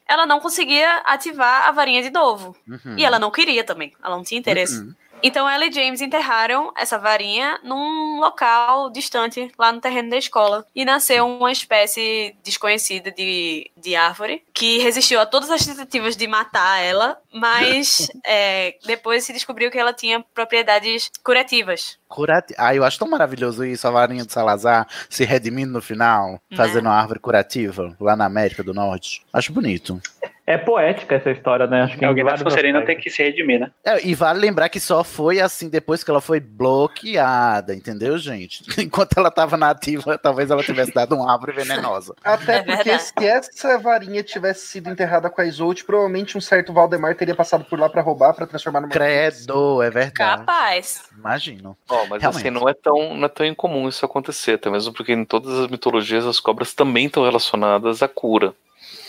ela não conseguia ativar a varinha de novo. Uhum. E ela não queria também, ela não tinha interesse. Uhum. Então ela e James enterraram essa varinha num local distante, lá no terreno da escola. E nasceu uma espécie desconhecida de, de árvore que resistiu a todas as tentativas de matar ela, mas (laughs) é, depois se descobriu que ela tinha propriedades curativas. Curati... Ah, eu acho tão maravilhoso isso, a varinha de Salazar se redimindo no final, Né? fazendo uma árvore curativa lá na América do Norte. Acho bonito. É poética essa história, né? Acho que Alguém da Sonserina aspectos. tem que se redimir, né? É, e vale lembrar que só foi assim depois que ela foi bloqueada, entendeu, gente? (laughs) Enquanto ela tava nativa, talvez ela tivesse dado uma árvore (laughs) venenosa. Até É porque verdade. se essa varinha tivesse sido enterrada com a Isolde, provavelmente um certo Valdemar teria passado por lá pra roubar, pra transformar numa. Credo, é verdade. Capaz. Imagino. Ó, mas Realmente. assim, não é, tão, não é tão incomum isso acontecer, até mesmo porque em todas as mitologias as cobras também estão relacionadas à cura.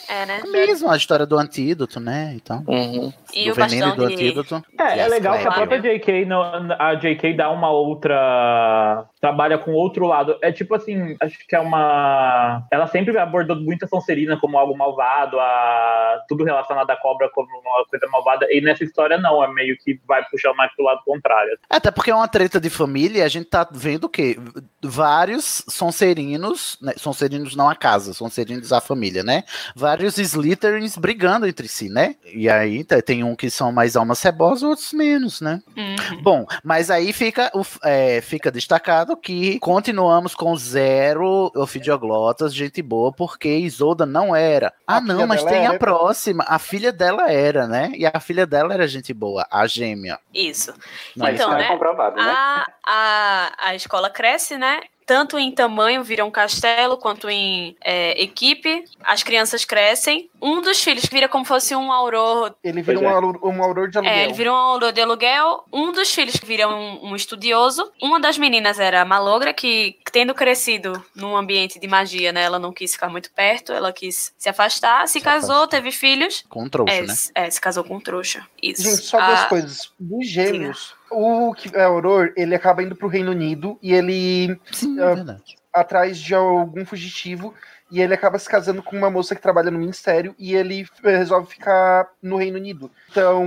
É, né? Mesmo a história do antídoto, né? Então, Uhum. E do o veneno e do de... antídoto. É, é legal que a própria JK, não, a JK dá uma outra. Trabalha com outro lado. É tipo assim, acho que é uma. Ela sempre abordou muito a Sonserina como algo malvado, a tudo relacionado à cobra como uma coisa malvada. E nessa história, não, é meio que vai puxar mais pro lado contrário. Até porque é uma treta de família e a gente tá vendo o quê? Vários Sonserinos, né? Sonserinos não a casa, Sonserinos a família, né? Vários Slytherins brigando entre si, né? E aí tá- tem um que são mais almas cebosas, outros menos, né? Uhum. Bom, mas aí fica, é, fica destacado que continuamos com zero ofidioglotas, gente boa, porque Isolda não era. Ah, A não, mas tem a era. próxima. A filha dela era, né? E a filha dela era gente boa, a gêmea. Isso. Não, Mas Então, isso não né? é comprovado, né? A, a, a escola cresce, né? Tanto em tamanho, vira um castelo, quanto em é, equipe. As crianças crescem. Um dos filhos que vira como fosse um auror. Ele vira um, é. alu- um auror de aluguel. É, ele vira um auror de aluguel. Um dos filhos que vira um, um estudioso. Uma das meninas era a Malogra, que, tendo crescido num ambiente de magia, né? Ela não quis ficar muito perto, ela quis se afastar. Se, Se casou, afastar. teve filhos. Com um trouxa, É, né? se- é, se casou com um trouxa. Isso. Gente, só duas Ah, coisas. Dos gêmeos, o que é Auror, ele acaba indo pro Reino Unido e ele Sim, Ah, é verdade. atrás de algum fugitivo e ele acaba se casando com uma moça que trabalha no ministério e ele eh, resolve ficar no Reino Unido. Então,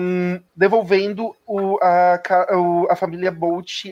devolvendo o- a, a família Bolt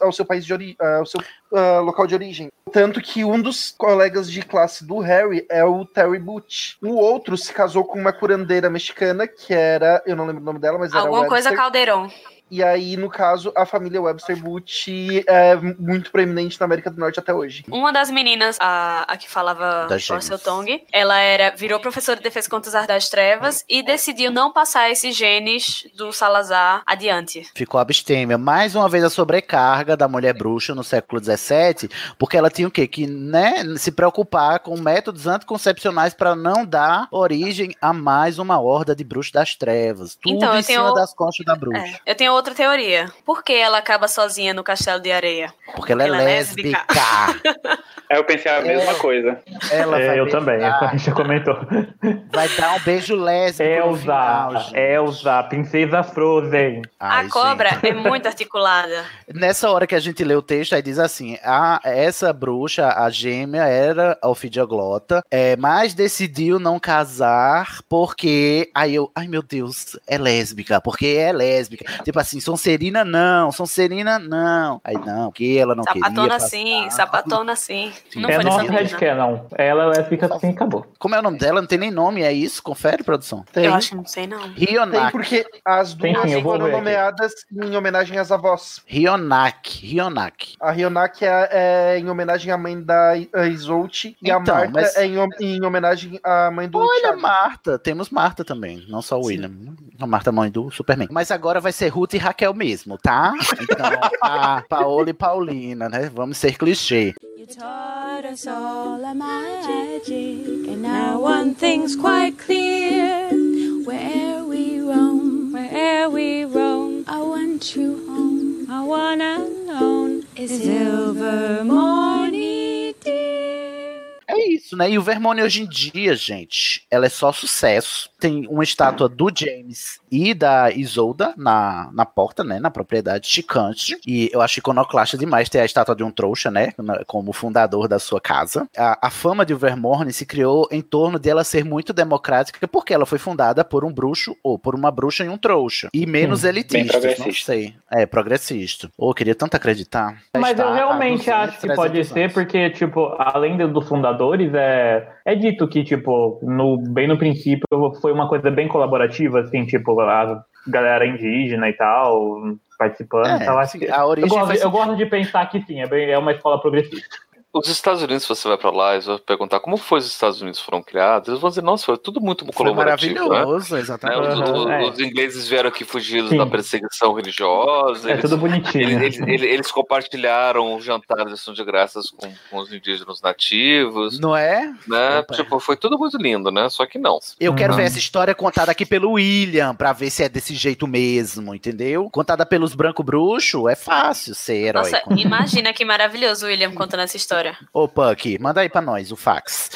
ao seu país de ori- ao seu ah, local de origem. Tanto que um dos colegas de classe do Harry é o Terry Butch. O outro se casou com uma curandeira mexicana que era, eu não lembro o nome dela, mas era Alguma coisa. Caldeirão. E aí, no caso, a família Webster Butch é muito proeminente na América do Norte até hoje. Uma das meninas, a, a que falava. Marcel Tong, ela era, virou professora de defesa contra os artes das trevas e decidiu não passar esses genes do Salazar adiante. Ficou abstêmia. Mais uma vez a sobrecarga da mulher bruxa no século XVII, porque ela tinha o quê? Que né, se preocupar com métodos anticoncepcionais para não dar origem a mais uma horda de bruxos das trevas. Tudo Então, eu em tenho cima o- das costas da bruxa. É, Eu tenho outra teoria. Por que ela acaba sozinha no castelo de areia? Porque ela é Ela é lésbica. É, eu pensei a mesma coisa. Ela É, eu também, (laughs) a gente comentou. Vai dar um beijo lésbico Elsa, final, gente. Elsa, princesa Frozen. Ai, a cobra gente. é muito articulada. (laughs) Nessa hora que a gente lê o texto, aí diz assim: ah, essa bruxa, a gêmea, era alfidioglota, é, mas decidiu não casar porque. Aí eu, ai meu Deus, é lésbica, porque é lésbica. Tipo assim, Sonserina não, Sonserina não. Aí não, que ela não sapatona queria. sim, sapatona sim. Não é foi nosso dessa vez, né? headcanon. Ela é fica assim acabou. Como é o nome dela? Não tem nem nome, é isso? Confere, produção. Tem. Eu acho que não sei não. Tem Rionak. porque as duas Tem sim, foram ver aqui. nomeadas em homenagem às avós. Rionak. Rionak. A Rionak é, é em homenagem à mãe da a Isolde e a Então, Marta mas- é em, em homenagem à mãe do Olha, Thiago. Marta. Temos Marta também, não só o William. A Marta, mãe do Superman. Mas agora vai ser Ruth e Raquel mesmo, tá? Então, a Paola e Paulina, né? Vamos ser clichê. You taught us all a magic, and now one thing's quite clear. Where we roam, where we roam, I want you home. I wanna know is Silvermorny, dear. É isso, né? E o Vermone hoje em dia, gente, ela é só sucesso. Tem uma estátua do James e da Isolda na, na porta, né? Na propriedade chicante. E eu acho iconoclasta demais ter a estátua de um trouxa, né? Como fundador da sua casa. A, a fama de Vermorne se criou em torno de ela ser muito democrática, porque ela foi fundada por um bruxo ou por uma bruxa e um trouxa. E menos Hum, elitista. Não progressista. sei. É, progressista. Ou eu queria tanto acreditar. Mas Está eu realmente 200, acho que pode 300 ser, anos. porque, tipo, além do- dos fundadores, é, é dito que, tipo, no, bem no princípio foi uma coisa bem colaborativa, assim, tipo, a galera indígena e tal, participando. É, então, acho sim, que, a origem eu, gosto, ser- eu gosto de pensar que sim, é, bem- é uma escola progressista. Os Estados Unidos, se você vai pra lá e você vai perguntar como foi os Estados Unidos foram criados, eles vão dizer, nossa, foi tudo muito Foi colaborativo. né? maravilhoso, Né, exatamente. Os, os- É. os ingleses vieram aqui fugidos Sim. da perseguição religiosa. É eles, tudo bonitinho. eles, eles- eles compartilharam os jantares de ação de graças com, com os indígenas nativos. Não é? Né? Opa. Tipo, foi tudo muito lindo, né? Só que não. Eu quero Uhum. ver essa história contada aqui pelo William, pra ver se é desse jeito mesmo, entendeu? Contada pelos branco bruxo, é fácil ser herói. Nossa, imagina que maravilhoso o William contando essa história. Ô, Puck, manda aí pra nós o fax.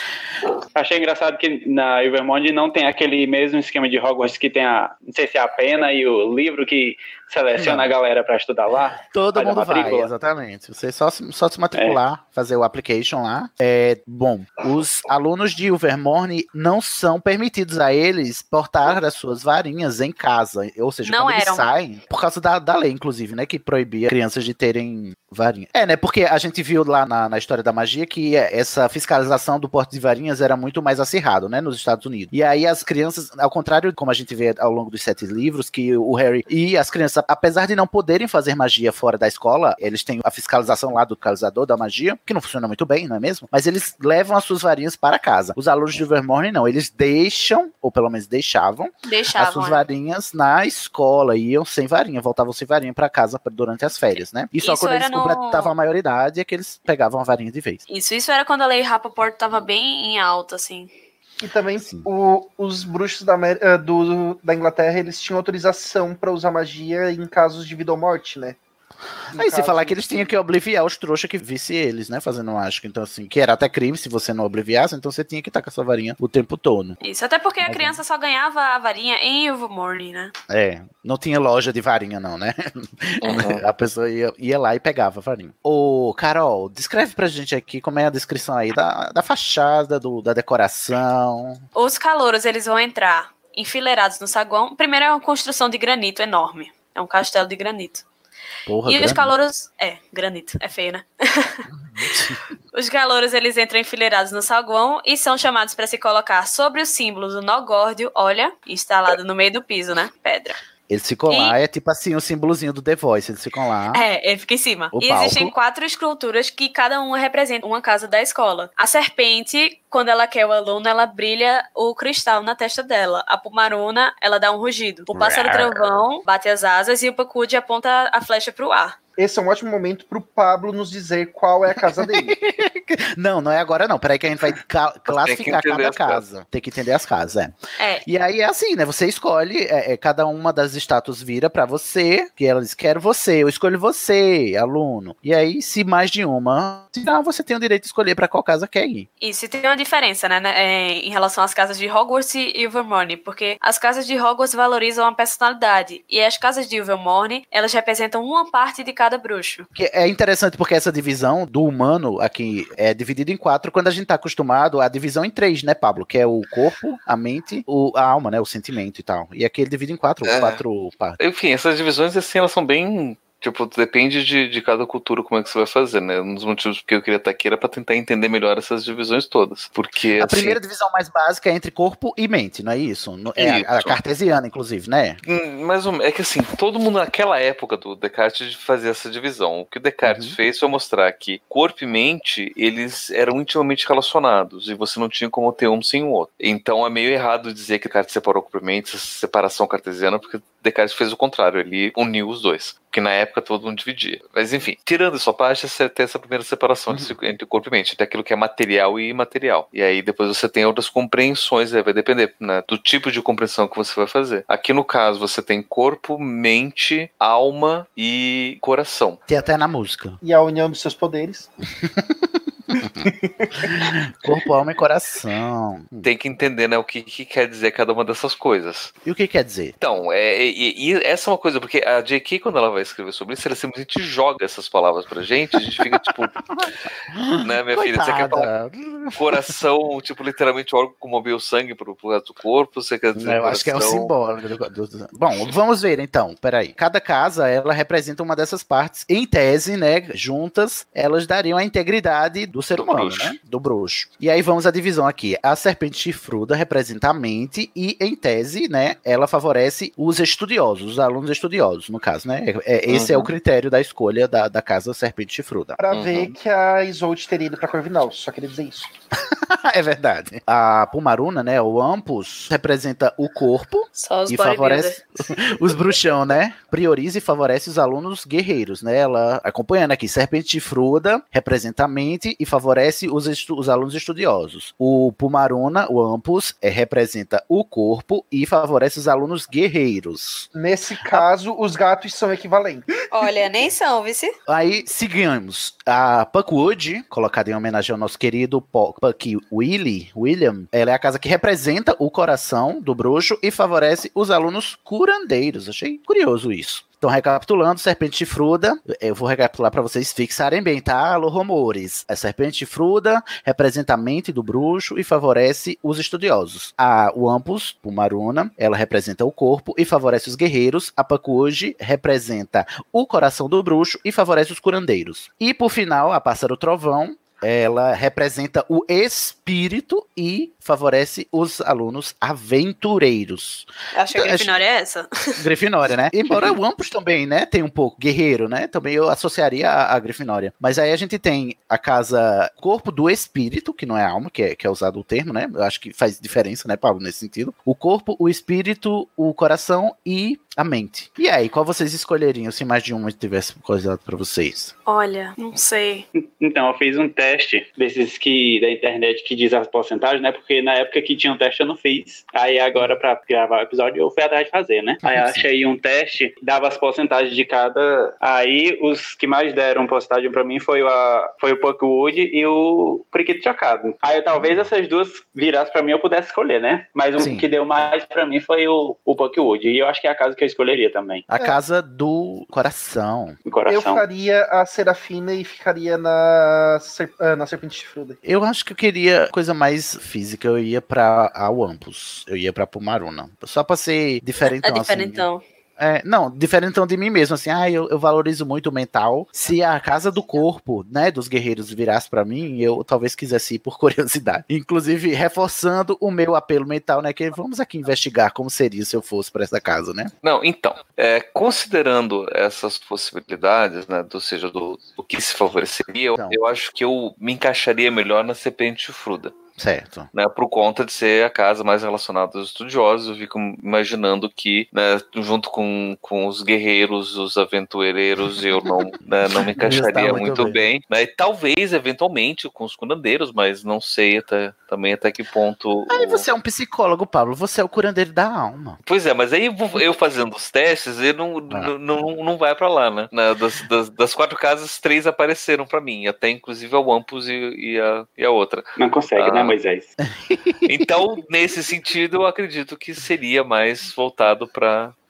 Achei engraçado que na Ilvermond não tem aquele mesmo esquema de Hogwarts que tem a, não sei se é a pena e o livro que seleciona Não. a galera pra estudar lá. Todo mundo vai, exatamente. Você só se, só se matricular, fazer o application lá. É, bom, os alunos de Ilvermorny não são permitidos a eles portar as suas varinhas em casa. Ou seja, Não quando eles eram. saem, por causa da, da lei, inclusive, né? Que proibia crianças de terem varinha. É, né? Porque a gente viu lá na, na história da magia que essa fiscalização do porte de varinhas era muito mais acirrado, né? Nos Estados Unidos. E aí as crianças, ao contrário, como a gente vê ao longo dos sete livros, que o Harry e as crianças, apesar de não poderem fazer magia fora da escola, eles têm a fiscalização lá do fiscalizador da magia, que não funciona muito bem, não é mesmo? Mas eles levam as suas varinhas para casa. Os alunos de Vermorny não, eles deixam, ou pelo menos deixavam, as Deixavam. suas é. varinhas na escola, iam sem varinha, voltavam sem varinha para casa durante as férias, né? E só Isso quando eles no- completavam a maioridade é que eles pegavam a varinha de vez. Isso, isso era quando a lei Rappaport tava bem em alta, assim. E também o- os bruxos da, eh, do- da Inglaterra, eles tinham autorização pra usar magia em casos de vida ou morte, né? No Aí se falar que eles tinham que obliviar os trouxas que visse eles, né? Fazendo mágica. Então, assim, que era até crime se você não obliviasse, então você tinha que estar com a sua varinha o tempo todo. Isso, até porque a Mas, criança só ganhava a varinha em Ilvermorny, né? É, não tinha loja de varinha, não, né? Uhum. (laughs) A pessoa ia, ia lá e pegava a varinha. Ô, Carol, descreve pra gente aqui como é a descrição aí da, da fachada, do, da decoração. Os calouros, eles vão entrar enfileirados no saguão. Primeiro é uma construção de granito enorme. É um castelo de granito. Porra, e os calouros. É, granito. É feio, né? (laughs) os calouros, eles entram enfileirados no saguão e são chamados para se colocar sobre o símbolo do nó górdio, olha, instalado no meio do piso, né? Pedra. Eles ficam E- lá, é tipo assim, o símbolozinho do The Voice. Eles ficam lá. É, ele fica em cima. E existem palco. quatro esculturas que cada uma representa uma casa da escola. A serpente, quando ela quer o aluno, ela brilha o cristal na testa dela. A pumaruna, ela dá um rugido. O pássaro trovão bate as asas e o pacude aponta a flecha pro ar. Esse é um ótimo momento pro Pablo nos dizer qual é a casa dele. (laughs) Não, não é agora não. Peraí que a gente vai ca- classificar cada casa. Tem que entender as casas, é. É. E aí é assim, né? Você escolhe, é, é, cada uma das estátuas vira pra você, que ela diz, quero você, eu escolho você, aluno. E aí, se mais de uma, tirar, você tem o direito de escolher pra qual casa quer ir. Isso e tem uma diferença, né, né, é, em relação às casas de Hogwarts e Ilvermorny, porque as casas de Hogwarts valorizam a personalidade e as casas de Ilvermorny, elas representam uma parte de cada bruxo. Que é interessante porque essa divisão do humano aqui é dividida em quatro, quando a gente tá acostumado à divisão em três, né, Pablo? Que é o corpo, a mente, o, a alma, né? O sentimento e tal. E aqui ele divide em quatro, É. quatro partes. Enfim, essas divisões, assim, elas são bem. Tipo, depende de, de cada cultura como é que você vai fazer, né? Um dos motivos porque eu queria estar aqui era pra tentar entender melhor essas divisões todas. Porque, A assim, primeira divisão mais básica é entre corpo e mente, não é isso? É a- a, Isso. cartesiana, inclusive, né? Hum, menos. É que assim, todo mundo naquela época do Descartes fazia essa divisão. O que o Descartes fez foi mostrar que corpo e mente, eles eram intimamente relacionados e você não tinha como ter um sem o outro. Então é meio errado dizer que Descartes separou corpo e mente, essa separação cartesiana, porque Descartes fez o contrário, ele uniu os dois. Que na época todo mundo dividia. Mas enfim, tirando essa parte, você tem essa primeira separação de- entre corpo e mente, tem aquilo que é material e imaterial. E aí depois você tem outras compreensões, aí vai depender né, do tipo de compreensão que você vai fazer. Aqui no caso, você tem corpo, mente, alma e coração. Tem até na música. E a união dos seus poderes. (laughs) (laughs) Corpo, alma e coração. Tem que entender né, o que, que quer dizer cada uma dessas coisas. E o que quer dizer? Então, é, e, e essa é uma coisa, porque a J.K., quando ela vai escrever sobre isso, ela simplesmente joga essas palavras pra gente, a gente fica tipo. (laughs) né, minha filha, você quer falar coração, tipo, literalmente órgão que move o sangue pro, pro resto do corpo? Você quer dizer Eu acho que é o coração? simbólico. do- do- do- Bom, vamos ver então. Peraí. Cada casa, ela representa uma dessas partes. Em tese, né? Juntas, elas dariam a integridade do ser humano, bruxo. né? Do bruxo. E aí vamos à divisão aqui. A serpente chifruda representa a mente e, em tese, né? Ela favorece os estudiosos, os alunos estudiosos, no caso, né? É- é- esse é Uhum. o critério da escolha da, da casa serpente chifruda. Pra Uhum. ver que a Isolde teria ido pra Corvinal. Só queria dizer isso. (laughs) (laughs) é verdade. A Pumaruna, né? O Ampus representa o corpo Só os e favorece (laughs) os bruxão, né? Prioriza e favorece os alunos guerreiros, né? Ela acompanhando aqui, Serpente Chifruda representa a mente e favorece os, estu- os alunos estudiosos. O Pumaruna, o Ampus, é, representa o corpo e favorece os alunos guerreiros. Nesse caso, os gatos são equivalentes. Olha, nem são, vice. Aí seguimos a Puckwood, colocada em homenagem ao nosso querido Puck Willy, William. Ela é a casa que representa o coração do bruxo e favorece os alunos curandeiros. Achei curioso isso. Então, recapitulando, Serpente Chifruda, eu vou recapitular para vocês fixarem bem, tá? Alô, rumores. A Serpente Chifruda representa a mente do bruxo e favorece os estudiosos. A Wampus, Pumaruna, ela representa o corpo e favorece os guerreiros. A Pacuoji representa o coração do bruxo e favorece os curandeiros. E por final, a Pássaro Trovão, ela representa o espírito e favorece os alunos aventureiros. Acho que a Acho- Grifinória é essa. (laughs) Grifinória, né? (laughs) Embora o Ampus também, né, tem um pouco guerreiro, né? Também eu associaria a, a Grifinória. Mas aí a gente tem a casa Corpo do Espírito, que não é alma, que é, que é usado o termo, né? Eu acho que faz diferença, né, Pablo, nesse sentido. O corpo, o espírito, o coração e a mente. E aí, qual vocês escolheriam se mais de uma tivesse coisado pra vocês? Olha, não sei. Então, eu fiz um teste desses que da internet que diz as porcentagens, né? Porque na época que tinha um teste eu não fiz. Aí agora, pra gravar o episódio, eu fui atrás de fazer, né? Aí eu achei um teste, dava as porcentagens de cada. Aí os que mais deram porcentagem pra mim foi, a, foi o Puckwood e o Priquito Chocado. Aí talvez essas duas virassem pra mim eu pudesse escolher, né? Mas o Sim. que deu mais pra mim foi o, o Puckwood. E eu acho que é a casa que eu escolheria também. A casa do coração. Coração. Eu faria a Serafina e ficaria na, ser- ah, na Serpente Chifruda. Eu acho que eu queria coisa mais física. Eu ia pra a Wampus. Eu ia pra Pumaruna. Só pra ser diferentão, é assim. É, não, diferentão de mim mesmo, assim, ah, eu, eu valorizo muito o mental. Se a casa do corpo, né, dos guerreiros virasse pra mim, eu talvez quisesse ir por (laughs) curiosidade. Inclusive, reforçando o meu apelo mental, né, que vamos aqui investigar como seria se eu fosse pra essa casa, né? Não, então, é, considerando essas possibilidades, né, ou seja, do, do que se favoreceria, eu, Então. eu acho que eu me encaixaria melhor na serpente chifruda. Certo. né, por conta de ser a casa mais relacionada aos estudiosos, eu fico imaginando que, né, junto com, com os guerreiros, os aventureiros, eu não, né, não me (laughs) encaixaria muito muito bem. bem. né, e talvez, eventualmente, com os curandeiros, mas não sei até, também até que ponto... Aí o- você é um psicólogo, Pablo. Você é o curandeiro da alma. Pois é, mas aí eu- fazendo os testes, ele não, Ah. não, não, não vai pra lá, né? Na- das, das, das quatro casas, três apareceram pra mim, até inclusive a Wampus e, e, a, e a outra. Não consegue, Ah. né, Moisés? Então, nesse sentido, eu acredito que seria mais voltado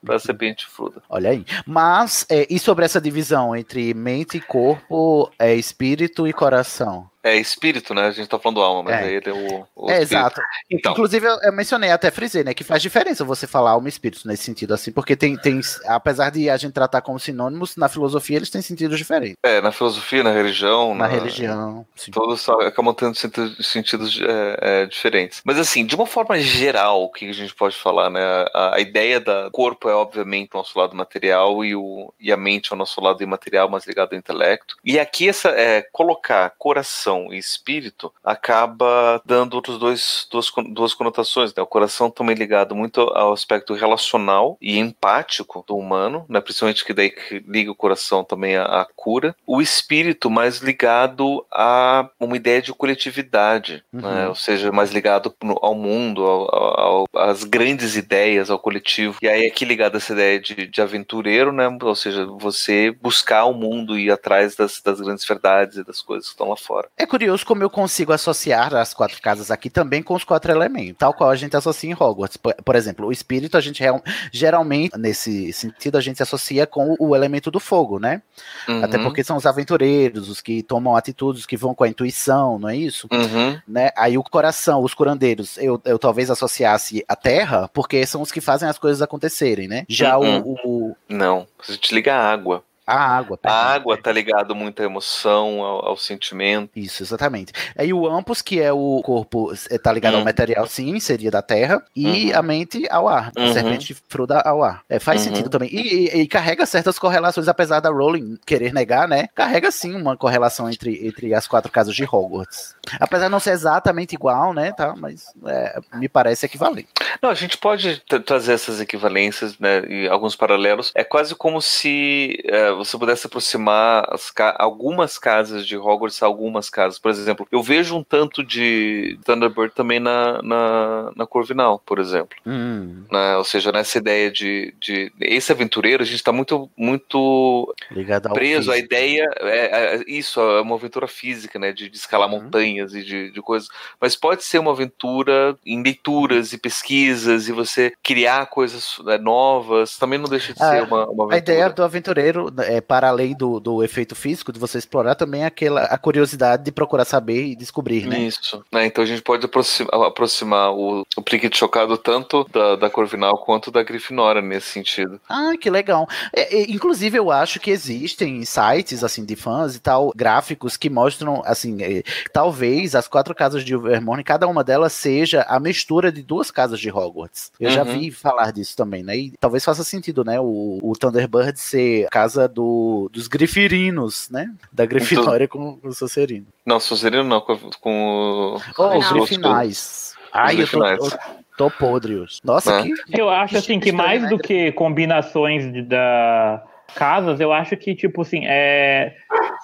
pra, pra serpente fruta. Olha aí. Mas, é, e sobre essa divisão entre mente, corpo, é, espírito e coração? É espírito, né? A gente tá falando alma, mas É. aí ele é o. o é, exato. Então, Inclusive, eu, eu mencionei, até frisei, né? Que faz diferença você falar alma e espírito nesse sentido, assim, porque tem, tem. Apesar de a gente tratar como sinônimos, na filosofia eles têm sentidos diferentes. é, na filosofia, na religião. Na religião. sim. Todos acabam tendo sentido- sentidos é, é, diferentes. Mas assim, de uma forma geral, o que a gente pode falar, né? A, a ideia da corpo é obviamente o nosso lado material e, o, e a mente é o nosso lado imaterial, mais ligado ao intelecto. E aqui essa é, colocar coração e espírito acaba dando outros dois duas, duas conotações. Né? O coração também ligado muito ao aspecto relacional e empático do humano, né? Principalmente que daí que liga o coração também à, à cura. O espírito mais ligado a uma ideia de coletividade, Uhum. né? ou seja, mais ligado ao mundo, ao- ao- às grandes ideias, ao coletivo. E aí aqui ligado a essa ideia de, de aventureiro, né? Ou seja, você buscar o mundo e ir atrás das, das grandes verdades e das coisas que estão lá fora. É curioso como eu consigo associar as quatro casas aqui também com os quatro elementos, tal qual a gente associa em Hogwarts. Por, por exemplo, o espírito, a gente real- geralmente, nesse sentido, a gente associa com o, elemento do fogo, né? Uhum. Até porque são os aventureiros, os que tomam atitudes, que vão com a intuição, não é isso? Uhum. Né? Aí o coração, os curandeiros, eu, eu talvez associasse a terra, porque são os que fazem as coisas acontecerem, né? Já Uhum. o, o- Não, a gente liga a água. A água. A água tá ligado muito à emoção, ao, ao sentimento. Isso, exatamente. Aí o Ampus, que é o corpo, eh, tá ligado ao Uhum. material, sim, seria da terra, e a mente ao ar, a Uhum. serpente fruda ao ar. É, faz Uhum. sentido também. E, e- e carrega certas correlações, apesar da Rowling querer negar, né? Carrega sim uma correlação entre, entre as quatro casas de Hogwarts. Apesar de não ser exatamente igual, né? Tá, mas é, me parece equivalente. Não, a gente pode tra- trazer essas equivalências, né, e alguns paralelos. É quase como se eh, você pudesse aproximar ca- algumas casas de Hogwarts a algumas casas. Por exemplo, eu vejo um tanto de Thunderbird também na, na, na Corvinal, por exemplo. Hum, né? Ou seja, nessa ideia de, de esse aventureiro, a gente está muito, muito ligado preso à ideia, é, é, isso, é uma aventura física, né, de, de escalar Uhum. montanhas e de, de coisas, mas pode ser uma aventura em leituras e pesquisas e você criar coisas né, novas, também não deixa de Ah, ser uma, uma aventura. A ideia do aventureiro, é, para além do, do efeito físico, de você explorar também aquela, a curiosidade de procurar saber e descobrir, né? Isso, né? Então a gente pode aproximar, aproximar o, o Pricket Chocado tanto da, da Corvinal quanto da Grifinória nesse sentido. Ah, que legal. É, é, inclusive, eu acho que existem sites, assim, de fãs e tal, gráficos que mostram, assim, é, talvez as quatro casas de Ilvermorny, cada uma delas seja a mistura de duas casas de Hogwarts. Eu já Uhum. vi falar disso também, né? E talvez faça sentido, né? O, o Thunderbird ser a casa do, dos grifirinos, né? Da Grifinória com, com o Sonserino. Não, Sonserino não, com, com o- Oh, os os- grifinais. Ai, eu tô, grifinais. eu tô podre hoje. Nossa, É. que... Eu acho assim que mais do que combinações de, da casas, eu acho que tipo assim, é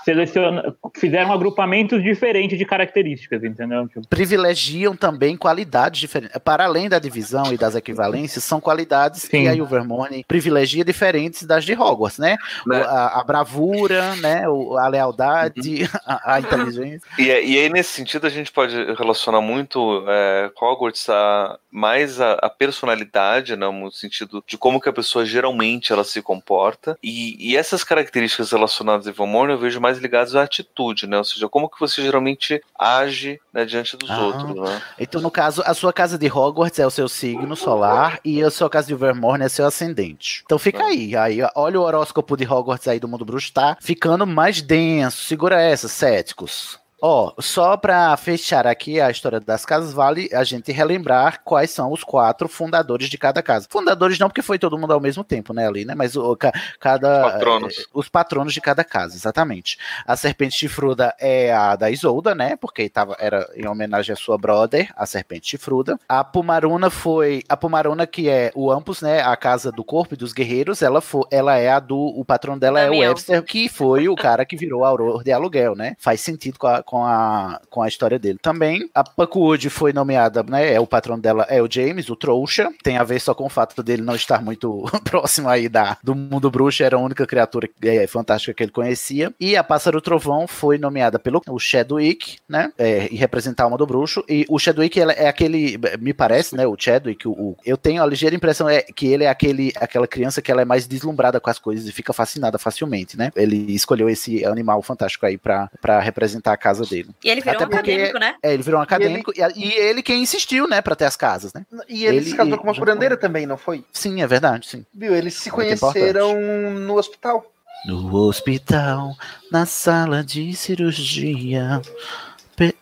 seleciona, fizeram agrupamentos diferentes de características, entendeu? Tipo, privilegiam também qualidades diferentes. Para além da divisão e das equivalências, são qualidades que Sim. a Ilvermorny privilegia diferentes das de Hogwarts, né? Né? A, a bravura, né? A lealdade, Uhum. (laughs) a, a inteligência. E, e aí, nesse sentido, a gente pode relacionar muito é, Hogwarts a mais a, a personalidade, né, no sentido de como que a pessoa geralmente ela se comporta. E, e essas características relacionadas a Ilvermorny eu vejo mais ligadas à atitude, né? Ou seja, como que você geralmente age né, diante dos Ah. outros, né? Então, no caso, a sua casa de Hogwarts é o seu signo solar e a sua casa de Ilvermorny é seu ascendente. Então fica aí, aí, ó, olha o horóscopo de Hogwarts aí do Mundo Bruxo, tá ficando mais denso. Segura essa, céticos. Ó, só pra fechar aqui a história das casas, vale a gente relembrar quais são os quatro fundadores de cada casa. Fundadores não, porque foi todo mundo ao mesmo tempo, né, ali, né? Mas o, ca- cada. Os patronos. eh, os patronos de cada casa, exatamente. A serpente chifruda é a da Isolda, né? Porque tava, era em homenagem à sua brother, a serpente chifruda. A Pumaruna foi. A Pumaruna, que é o Ampus, né? A casa do corpo e dos guerreiros, ela, foi, ela é a do. O patrão dela é o Damião. Webster, que foi o cara que virou Auror de aluguel, né? Faz sentido com a, com a, com a história dele. Também, a Puckwood foi nomeada, né? É o patrão dela, é o James, o trouxa. Tem a ver só com o fato dele não estar muito (laughs) próximo aí da, do mundo bruxo, era a única criatura é, fantástica que ele conhecia. E a Pássaro Trovão foi nomeada pelo o Chadwick, né? É, e representar a alma do bruxo. E o Chadwick ela é aquele, me parece, né? O Chadwick, o, o- eu tenho a ligeira impressão é que ele é aquele, aquela criança que ela é mais deslumbrada com as coisas e fica fascinada facilmente, né? Ele escolheu esse animal fantástico aí pra representar a casa dele. E ele virou Até um porque- acadêmico, né? É, ele virou um acadêmico e, e ele quem insistiu, né, pra ter as casas, né? E ele, Ele- se casou com uma e- curandeira também, não foi? Sim, é verdade, sim. Viu? Eles se Muito conheceram no hospital. No hospital, na sala de cirurgia.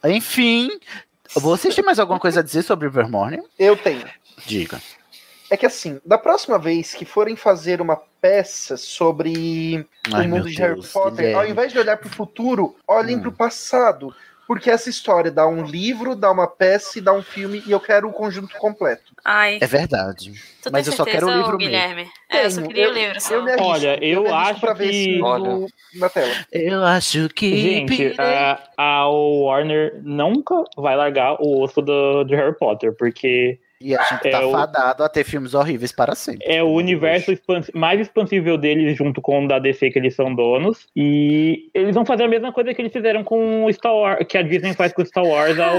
Enfim, vocês têm mais alguma coisa a dizer sobre Vermorne? Eu tenho. Diga. É que assim, da próxima vez que forem fazer uma peça sobre Ai, o mundo de Harry Deus, Potter, Guilherme. ao invés de olhar para o futuro, olhem Hum. para o passado. Porque essa história dá um livro, dá uma peça e dá um filme, e eu quero o conjunto completo. Ai, É verdade. tu Mas eu só quero o livro Guilherme? mesmo. É, eu só queria o eu- livro só. Eu me arrisco, Olha, eu me arrisco acho pra ver que- Olha. na tela. Eu acho que. Gente, a, a Warner nunca vai largar o osso do, de Harry Potter, porque E a gente é tá o- fadado a ter filmes horríveis para sempre. é o universo expans- mais expansível deles junto com o da DC que eles são donos. E eles vão fazer a mesma coisa que eles fizeram com o Star Wars, que a Disney faz com o Star Wars ao,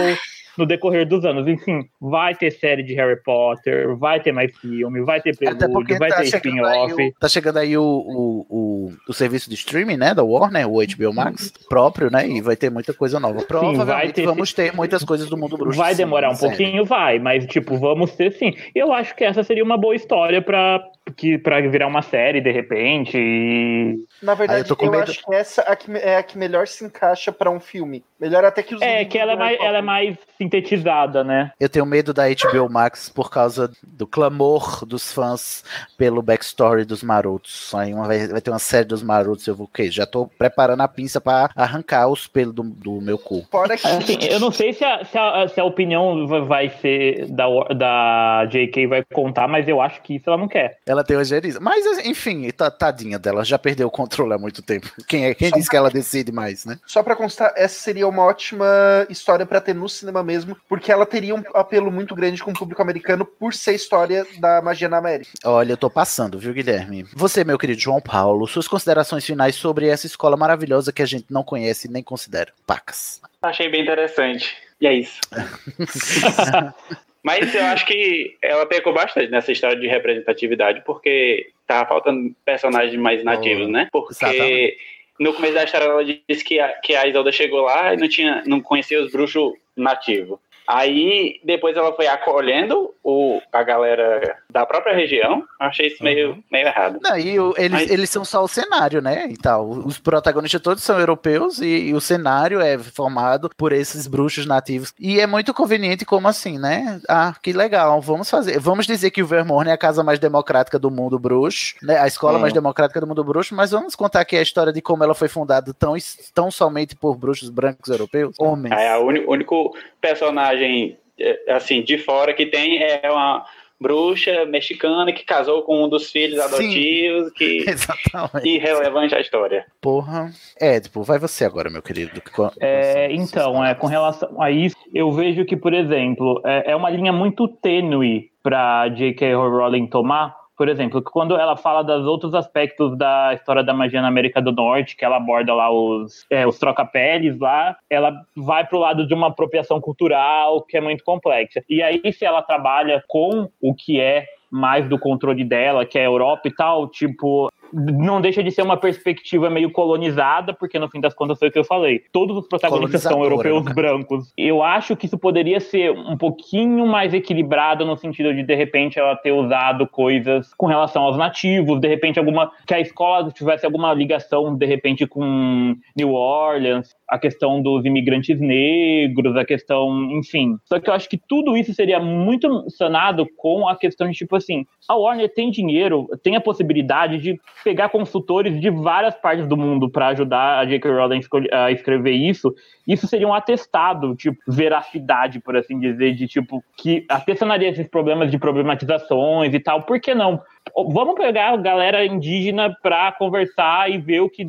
no decorrer dos anos. Enfim, vai ter série de Harry Potter, vai ter mais filme, vai ter prelúdio, vai tá ter spin-off. tá chegando aí o, o, o, o serviço de streaming, né, da Warner, o HBO Max próprio, né, e vai ter muita coisa nova. Provavelmente vai ter- vamos ter muitas coisas do mundo bruxo. Vai sim, demorar um sério. pouquinho, vai, mas tipo, vamos ter sim. Eu acho que essa seria uma boa história pra, que, pra virar uma série de repente. E... Na verdade, eu com eu, medo- acho que essa a que- é a que melhor se encaixa pra um filme. Melhor até que os É, que ela é, mais, ela é mais sintetizada, né? Eu tenho medo da HBO Max por causa do clamor dos fãs pelo backstory dos marotos. Aí uma, vai, vai ter uma série dos marotos, eu vou o quê? Já tô preparando a pinça pra arrancar os pelos do, do meu cu. Fora que Assim, eu não sei se a, se a, se a opinião va- vai ser da, da JK vai contar, mas eu acho que isso ela não quer. Ela tem ojeriza. Mas, enfim, tá- tadinha dela, já perdeu o controle há muito tempo. Quem é? Quem disse que ela decide mais, né? Só pra constar, essa seria uma ótima história pra ter no cinema mesmo, porque ela teria um apelo muito grande com o público americano por ser história da magia na América. Olha, eu tô passando, viu, Guilherme? Você, meu querido João Paulo, suas considerações finais sobre essa escola maravilhosa que a gente não conhece nem considera. Pacas. Achei bem interessante. E é isso. (laughs) Mas eu acho que ela pecou bastante nessa história de representatividade, porque tava faltando personagens mais nativos, Oh, né? Porque exatamente. No começo da história ela disse que a, que a Isolda chegou lá e não, tinha, não conhecia os bruxos nativos. Aí depois ela foi acolhendo o, a galera da própria região. Achei isso meio, meio errado. Não, e o- eles, Mas- eles são só o cenário, né? E tal. Os protagonistas todos são europeus e, e o cenário é formado por esses bruxos nativos. E é muito conveniente como assim, né? Ah, que legal, vamos fazer. Vamos dizer que o Vermorne é a casa mais democrática do mundo bruxo, né? A escola mais democrática do mundo bruxo, mas vamos contar aqui a história de como ela foi fundada tão, tão somente por bruxos brancos europeus? Homens. É, o único personagem, é, assim, de fora que tem é uma bruxa mexicana que casou com um dos filhos Sim. adotivos, que (laughs) Exatamente. irrelevante à história. Porra. É, tipo, vai você agora, meu querido. É, então, é, com relação a isso, eu vejo que, por exemplo, é, é uma linha muito tênue para J.K. Rowling tomar. Por exemplo, quando ela fala dos outros aspectos da história da magia na América do Norte, que ela aborda lá os, é, os troca-peles lá, ela vai pro lado de uma apropriação cultural que é muito complexa. E aí, se ela trabalha com o que é mais do controle dela, que é a Europa e tal, tipo, não deixa de ser uma perspectiva meio colonizada, porque no fim das contas foi o que eu falei. Todos os protagonistas são europeus né? brancos. Eu acho que isso poderia ser um pouquinho mais equilibrado no sentido de de repente ela ter usado coisas com relação aos nativos, de repente alguma que a escola tivesse alguma ligação de repente com New Orleans a questão dos imigrantes negros, a questão, enfim. Só que eu acho que tudo isso seria muito sanado com a questão de, tipo assim, a Warner tem dinheiro, tem a possibilidade de pegar consultores de várias partes do mundo para ajudar a J.K. Rowling a escrever isso. Isso seria um atestado, tipo, veracidade, por assim dizer, de tipo, que atestaria esses problemas de problematizações e tal. Por que não? Vamos pegar a galera indígena para conversar e ver o que,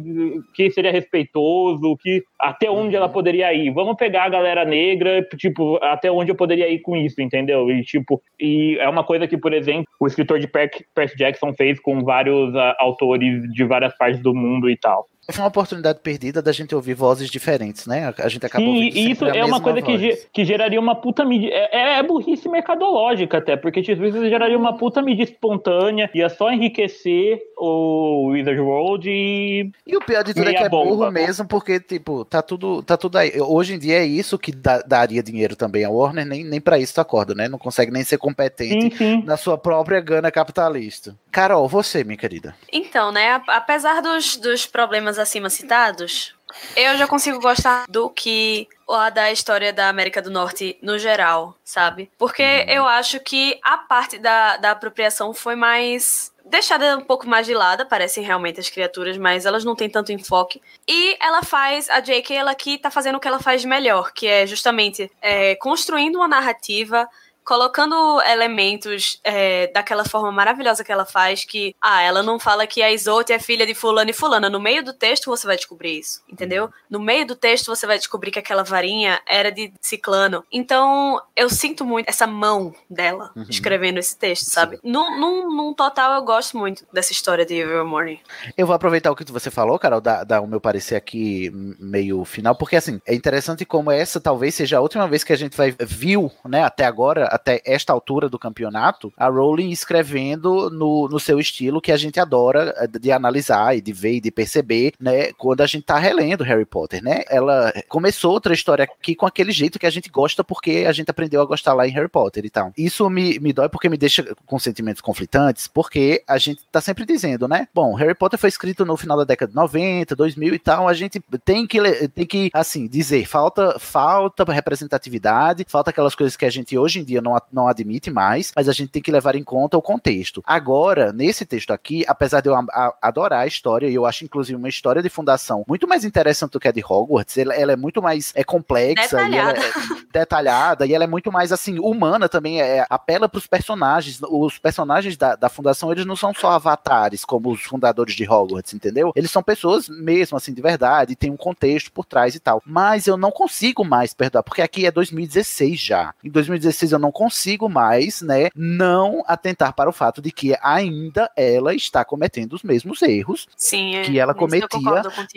que seria respeitoso, o que até onde ela poderia ir. Vamos pegar a galera negra, tipo, até onde eu poderia ir com isso, entendeu? E tipo, e é uma coisa que, por exemplo, o escritor de Percy Jackson fez com vários uh, autores de várias partes do mundo e tal. Foi uma oportunidade perdida da gente ouvir vozes diferentes, né? A gente acabou Sim, ouvindo e isso é uma coisa que, voz. que geraria uma puta mídia. É, é burrice mercadológica até, porque tipo, isso geraria uma puta mídia espontânea, ia só enriquecer o Wizard World e. E o pior de tudo é que é burro bomba. mesmo, porque, tipo, tá tudo, tá tudo aí. Hoje em dia é isso que dá- daria dinheiro também. A Warner nem, nem pra isso acorda, né? Não consegue nem ser competente na sua própria gana capitalista. Carol, você, minha querida. Então, né, apesar dos, dos problemas acima citados, eu já consigo gostar do que lá da história da América do Norte no geral, sabe? Porque eu acho que a parte da, da apropriação foi mais deixada um pouco mais de lado, parecem realmente as criaturas, mas elas não têm tanto enfoque. E ela faz, a J.K. ela aqui tá fazendo o que ela faz de melhor, que é justamente é, construindo uma narrativa colocando elementos é, daquela forma maravilhosa que ela faz, que, ah, ela não fala que a Isote é filha de fulano e fulana. No meio do texto você vai descobrir isso, entendeu? No meio do texto você vai descobrir que aquela varinha era de ciclano. Então, eu sinto muito essa mão dela Uhum. escrevendo esse texto, sabe? Num, num, num total, eu gosto muito dessa história de Evermorning. Eu vou aproveitar o que você falou, Carol, dar, dar o meu parecer aqui meio final, porque assim, é interessante como essa talvez seja a última vez que a gente vai viu, né, até agora, até esta altura do campeonato, a Rowling escrevendo no, no seu estilo que a gente adora eh, de analisar e de ver e de perceber, né, quando a gente tá relendo Harry Potter, né? Ela começou outra história aqui com aquele jeito que a gente gosta porque a gente aprendeu a gostar lá em Harry Potter e tal. Isso me, me dói porque me deixa com sentimentos conflitantes, porque a gente tá sempre dizendo, né? Bom, Harry Potter foi escrito no final da década de 90, 2000 e tal, a gente tem que, tem que assim, dizer, falta, falta representatividade, falta aquelas coisas que a gente hoje em dia não, não admite mais, mas a gente tem que levar em conta o contexto. Agora, nesse texto aqui, apesar de eu adorar a história, e eu acho inclusive uma história de fundação muito mais interessante do que a de Hogwarts, ela, ela é muito mais é complexa e ela Detalhada. é (laughs) detalhada e ela é muito mais assim humana também é, apela para os personagens os personagens da, da fundação eles não são só avatares como os fundadores de Hogwarts entendeu eles são pessoas mesmo assim de verdade tem um contexto por trás e tal mas eu não consigo mais perdoar porque aqui é 2016 já em 2016 eu não consigo mais né não atentar para o fato de que ainda ela está cometendo os mesmos erros Sim, que ela cometia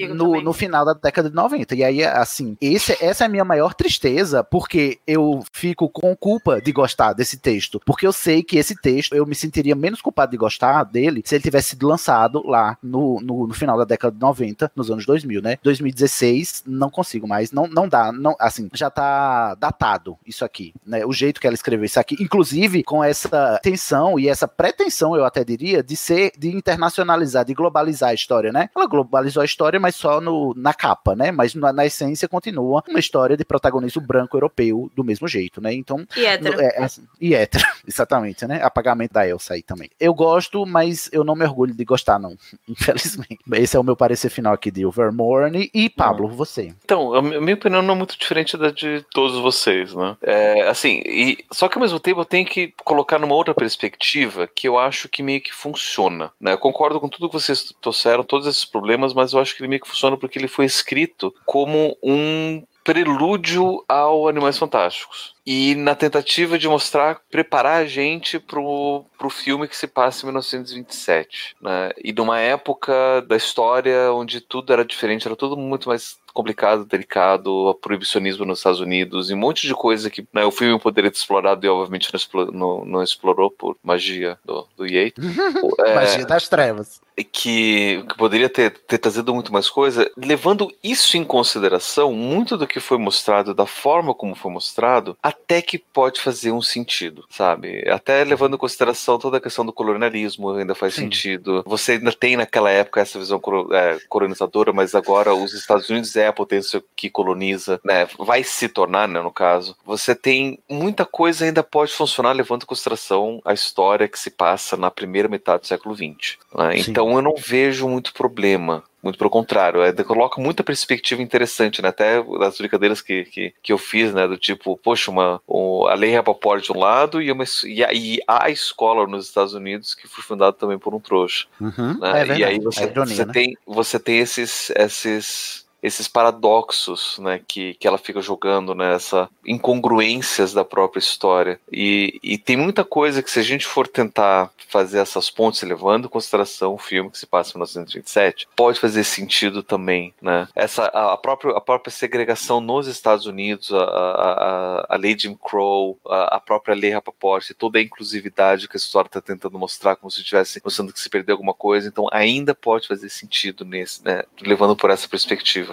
no, também. no final da década de 90. E aí, assim, esse, essa é a minha maior tristeza, porque eu fico com culpa de gostar desse texto. Porque eu sei que esse texto, eu me sentiria menos culpado de gostar dele se ele tivesse sido lançado lá no, no, no final da década de 90, nos anos 2000, né? 2016, não consigo mais, não, não dá, não, assim, já tá datado isso aqui, né? O jeito que ela escreveu isso aqui, inclusive com essa tensão e essa pretensão, eu até diria, de ser, de internacionalizar, de globalizar a história, né? Ela globalizou a história, mas só no, na capa, né? Mas na, na essência continua uma história de protagonista branco europeu do mesmo jeito, né? Então. E hétero. é, é e hétero, (laughs) exatamente, né? Apagamento da Elsa aí também. Eu gosto, mas eu não me orgulho de gostar, não. (laughs) Infelizmente. Esse é o meu parecer final aqui de Overmorning. E Pablo, você. Então, a minha opinião não é muito diferente da de todos vocês, né? É, assim, e, só que ao mesmo tempo eu tenho que colocar numa outra perspectiva que eu acho que meio que funciona, né? Eu concordo com tudo que vocês trouxeram, todos esses problemas, mas eu acho que ele meio que funciona porque ele foi escrito como um prelúdio ao Animais Fantásticos. E na tentativa de mostrar, preparar a gente pro, pro filme que se passa em 1927, né? E numa época da história onde tudo era diferente, era tudo muito mais complicado, delicado, o proibicionismo nos Estados Unidos e um monte de coisa que né, o filme poderia ter explorado e obviamente não, explo- não- não explorou por magia do, do Yates. (laughs) É, Magia das trevas. Que, que poderia ter, ter trazido muito mais coisa, levando isso em consideração, muito do que foi mostrado, da forma como foi mostrado, até que pode fazer um sentido, sabe? Até levando em consideração toda a questão do colonialismo ainda faz Sim. sentido. Você ainda tem naquela época essa visão é, colonizadora, mas agora os Estados Unidos é a potência que coloniza, né? Vai se tornar, né, no caso. Você tem muita coisa ainda pode funcionar levando em consideração a história que se passa na primeira metade do século XX. né? Sim. Então eu não vejo muito problema. Muito pelo contrário, é, coloca muita perspectiva interessante, né? Até das brincadeiras que, que, que eu fiz, né? Do tipo, poxa, uma, o- a Lei Rappaport de um lado e, uma, e, a, e a escola nos Estados Unidos que foi fundada também por um trouxa. Uhum, né? é verdade, e aí é você, ironia, você né? tem, você tem esses, esses, esses paradoxos né, que, que ela fica jogando, né, incongruências da própria história. E, e tem muita coisa que, se a gente for tentar fazer essas pontes, levando em consideração o filme que se passa em 1927, pode fazer sentido também. Né? Essa, a, a própria, a própria segregação nos Estados Unidos, a, a, a- a lei Jim Crow, a, a própria lei Rappaport, e toda a inclusividade que a história está tentando mostrar, como se estivesse mostrando que se perdeu alguma coisa, então ainda pode fazer sentido nesse, né, levando por essa perspectiva.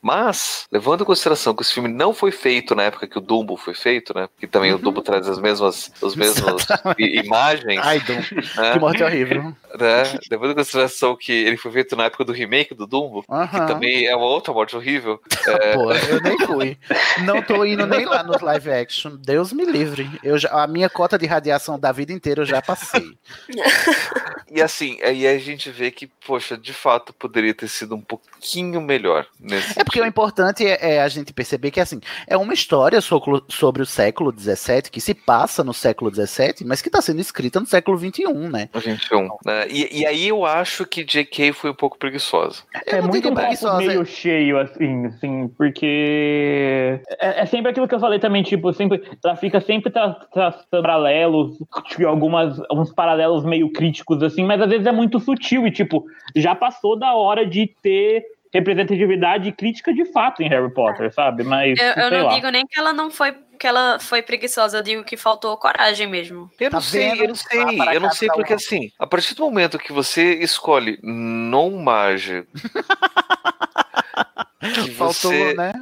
Mas, levando em consideração que esse filme não foi feito na época que o Dumbo foi feito, né, porque também o Dumbo traz as mesmas, as mesmas imagens. Ai, Dum, né, que morte horrível. né, levando em consideração que ele foi feito na época do remake do Dumbo, que Aham. também é uma outra morte horrível. (laughs) é, Pô, eu nem fui. Não tô indo nem lá nos live action. Deus me livre. Eu já, a minha cota de radiação da vida inteira eu já passei. (laughs) E assim, aí a gente vê que, poxa, de fato poderia ter sido um pouquinho melhor É porque o importante é, é a gente perceber que assim é uma história so- sobre o século XVII que se passa no século XVII, mas que está sendo escrita no século XXI, né? 21. Né? E, e aí eu acho que J.K. foi um pouco preguiçosa. É muito um copo meio cheio, assim, assim, porque é, é sempre aquilo que eu falei também, tipo, sempre, ela fica sempre tra traçando paralelos, tipo, algumas, uns paralelos meio críticos, assim, mas às vezes é muito sutil e, tipo, já passou da hora de ter representatividade crítica de fato em Harry Potter, sabe? Mas, Eu, eu não lá. digo nem que ela não foi que ela foi preguiçosa, eu digo que faltou coragem mesmo. Eu não sei, eu não sei, eu não sei porque assim, a partir do momento que você escolhe não mágico, (laughs) que Faltou, você, né?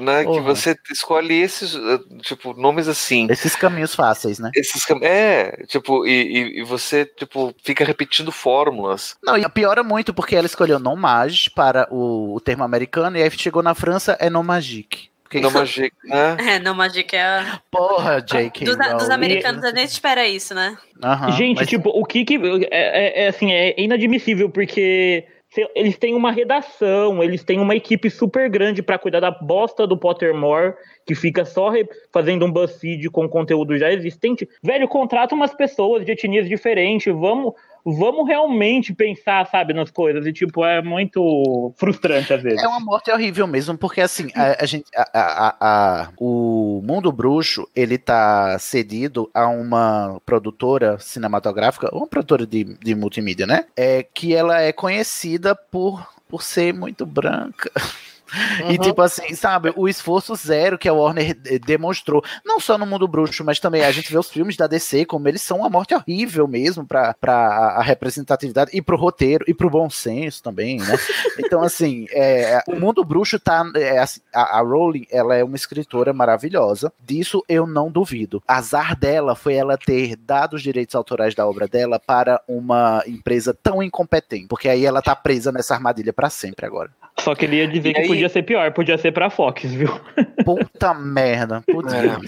Né, que Porra. você escolhe esses, eh, tipo, nomes assim. Esses caminhos fáceis, né? Esses cam- é, tipo, e, e- e você, tipo, fica repetindo fórmulas. Não, e piora muito porque ela escolheu non mage para o, o termo americano e aí chegou na França é non magique. Porque- Não (laughs) magic, né? (laughs) É, não, Magic é. a- Porra, J.K. Dos, dos Rowling. americanos a gente espera isso, né? Aham, Gente, mas- tipo, o que que. É, é- é, assim, é inadmissível, porque eles têm uma redação, eles têm uma equipe super grande pra cuidar da bosta do Pottermore, que fica só fazendo um BuzzFeed com conteúdo já existente. Velho, contrata umas pessoas de etnias diferentes, vamos. Vamos realmente pensar, sabe, nas coisas. E, tipo, é muito frustrante às vezes. É uma morte horrível mesmo, porque assim, a, a gente, a, a- a- o mundo bruxo, ele tá cedido a uma produtora cinematográfica, uma produtora de, de multimídia, né? É, que ela é conhecida por, por ser muito branca. (laughs) E tipo assim, sabe, o esforço zero que a Warner eh, demonstrou, não só no mundo bruxo, mas também a gente vê os filmes da DC, como eles são uma morte horrível mesmo pra, pra a representatividade e pro roteiro e pro bom senso também, né? Então, assim, é, o mundo bruxo tá. é, assim, a, a Rowling, ela é uma escritora maravilhosa, disso eu não duvido. Azar dela foi ela ter dado os direitos autorais da obra dela para uma empresa tão incompetente, porque aí ela tá presa nessa armadilha pra sempre agora. Só queria dizer E que aí- podia ser pior, podia ser pra Fox, viu? Puta merda, putz, É. né?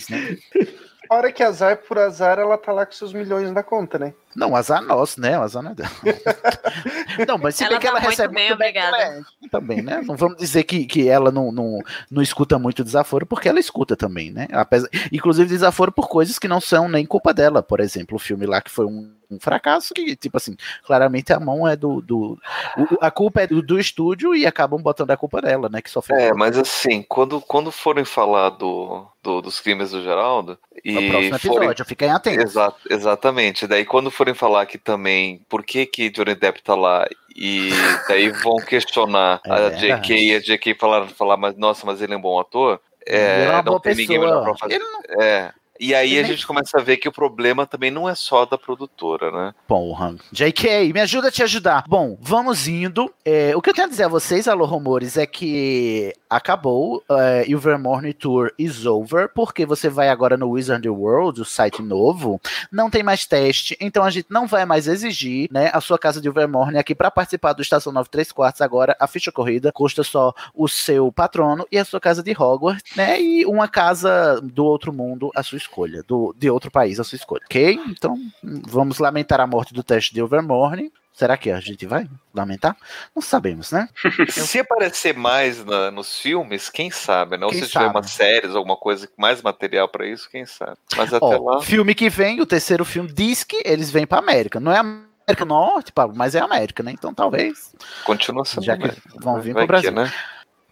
Hora que azar por azar, ela tá lá com seus milhões na conta, né? Não, azar nosso, né? O azar não é dela. (laughs) não, mas se Ela bem que tá ela muito recebe bem, muito bem obrigada. também, né? Não vamos dizer que, que ela não, não, não escuta muito desaforo, porque ela escuta também, né? Apesar, inclusive desaforo por coisas que não são nem culpa dela. Por exemplo, o filme lá que foi um, um fracasso, que, tipo assim, claramente a mão é do. do o- a culpa é do, do estúdio e acabam botando a culpa dela, né? Que sofreu. É, mas assim, quando, quando forem falar do, do- dos crimes do Geraldo e No próximo forem- episódio, fiquem atentos. Exa- exatamente. Daí quando forem falar que também por que que Johnny Depp tá lá e (laughs) daí vão questionar É a. JK e a JK falar, falar mas nossa, mas ele é um bom ator. É, é não tem ninguém pessoa. melhor pra fazer. Ele É, E aí a gente começa a ver que o problema também não é só da produtora, né? Porra. JK, me ajuda a te ajudar. Bom, vamos indo. É, o que eu tenho a dizer a vocês, alô rumores, é que acabou é, e o Vermorny Tour is over, porque você vai agora no Wizard World, o site novo, não tem mais teste, então a gente não vai mais exigir, né, a sua casa de Vermorny aqui para participar do Estação 9 3 quartos agora, a ficha corrida custa só o seu patrono e a sua casa de Hogwarts, né, e uma casa do outro mundo a sua escolha, do, de outro país a sua escolha, ok? Então, vamos lamentar a morte do teste de Overmorning. Será que a gente vai lamentar? Não sabemos, né? (laughs) Se aparecer mais na- nos filmes, quem sabe, né? Ou Quem se tiver sabe? umas séries, alguma coisa, mais material pra isso, quem sabe. Mas até Ó, lá. filme que vem, o terceiro filme, diz que eles vêm pra América. Não é América do Norte, Pablo, mas é América, né? Então talvez. Continua sendo. Já que né? vão vir Vai pro Brasil. que, né?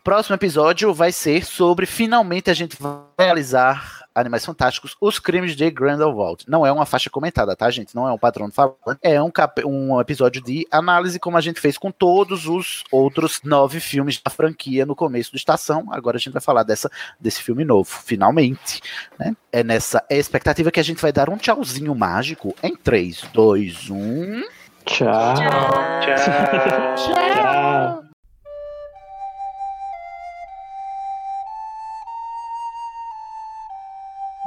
Próximo episódio vai ser sobre finalmente a gente vai realizar Animais Fantásticos, os crimes de Grindelwald. Não é uma faixa comentada, tá, gente? Não é um patrono falando. É um, cap- um episódio de análise, como a gente fez com todos os outros nove filmes da franquia no começo do Estação. Agora a gente vai falar dessa, desse filme novo, finalmente. Né? É nessa expectativa que a gente vai dar um tchauzinho mágico em 3, 2, 1. Tchau. Tchau.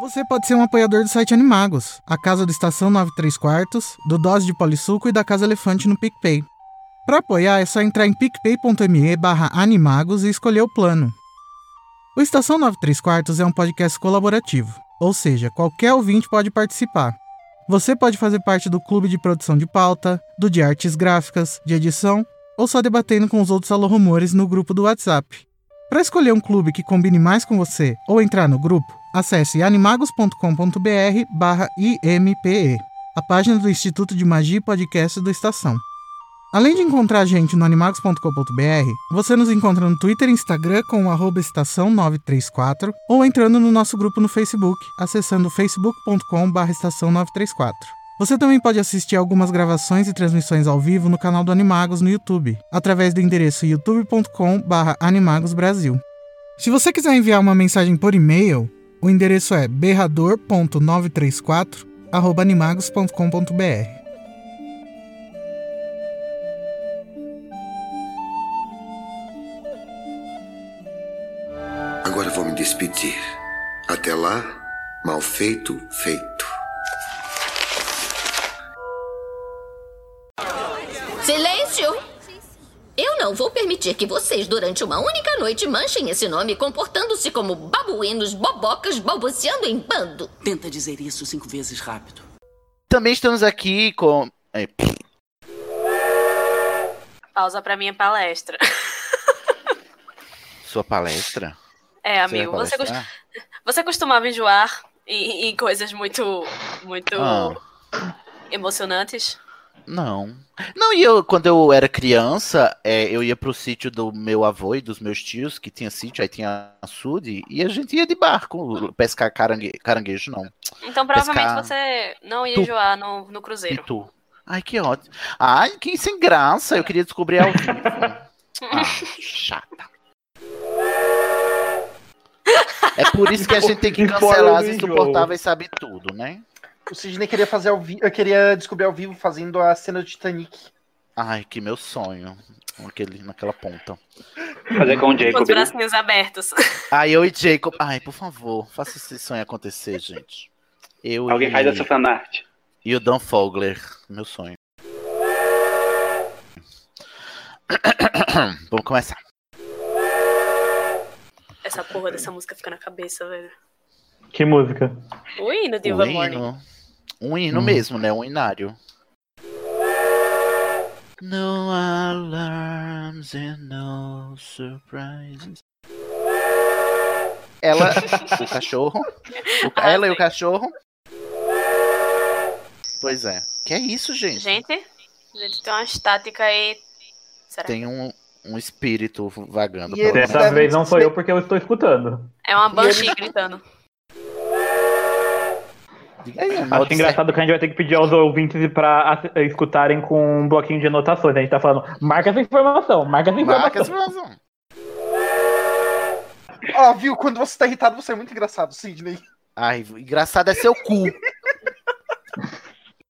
Você pode ser um apoiador do site Animagos, a casa do Estação 93 Quartos, do Dose de Polissuco e da Casa Elefante no PicPay. Para apoiar é só entrar em picpay.me animagos e escolher o plano. O Estação 93 Quartos é um podcast colaborativo, ou seja, qualquer ouvinte pode participar. Você pode fazer parte do clube de produção de pauta, do de artes gráficas, de edição, ou só debatendo com os outros alô-rumores no grupo do WhatsApp. Para escolher um clube que combine mais com você ou entrar no grupo, acesse animagos.com.br barra IMPE, a página do Instituto de Magia e Podcast do Estação. Além de encontrar a gente no animagos.com.br, você nos encontra no Twitter e Instagram com o estação 934 ou entrando no nosso grupo no Facebook, acessando facebook.com estação 934. Você também pode assistir algumas gravações e transmissões ao vivo no canal do Animagos no YouTube, através do endereço youtube.com barra animagosbrasil. Se você quiser enviar uma mensagem por e-mail, o endereço é berrador.934 arroba animagos.com.br. Agora vou me despedir. Até lá, mal feito, feito. Silêncio! Não vou permitir que vocês, durante uma única noite, manchem esse nome comportando-se como babuínos, bobocas, balbuciando em bando. Tenta dizer isso cinco vezes rápido. Também estamos aqui com. é, Pausa pra minha palestra. (laughs) sua palestra? É, amigo, você, cos- palestrar? você costumava enjoar em, em coisas muito, muito Ah. emocionantes? Não. Não, e eu, quando eu era criança, é, eu ia pro sítio do meu avô e dos meus tios, que tinha sítio, aí tinha açude, e a gente ia de barco pescar carangue, caranguejo, não. Então provavelmente Pescar você não ia tu- enjoar no, no cruzeiro. pitu. Ai, que ótimo. Ai, que sem graça, eu queria descobrir ao vivo. (laughs) Ah, chata. É por isso que a gente tem que (laughs) cancelar as insuportáveis sabe tudo, né? O Sidney queria fazer ao vivo. Eu queria descobrir ao vivo fazendo a cena do Titanic. Ai, que meu sonho. Aquele, naquela ponta. Fazer com o Com os Jacob. né? bracinhos abertos. (laughs) Ai, eu e Jacob. Ai, por favor, faça esse sonho acontecer, gente. Eu Alguém e... faz essa fanart. E o Dan Fogler, meu sonho. (coughs) Vamos começar. Essa porra dessa música fica na cabeça, velho. Que música? O hino de Ivan Morning. hino, um hino Hum. mesmo, né? Um inário. No alarms and no surprises. Ela, (laughs) o cachorro. o ca- ela e o cachorro. Pois é. Que é isso, gente? Gente, gente, tem uma estática aí. Será? Tem um, um espírito vagando. E pela Dessa vez não sou eu porque eu estou escutando. É uma banshee gritando. Diga aí, Acho engraçado que a gente vai ter que pedir aos ouvintes pra ass- escutarem com um bloquinho de anotações. A gente tá falando, marca essa informação, marca essa informação. Marca essa informação. (laughs) Ó, viu? Quando você tá irritado, você é muito engraçado, Sidney. Ai, engraçado é seu cu. (laughs)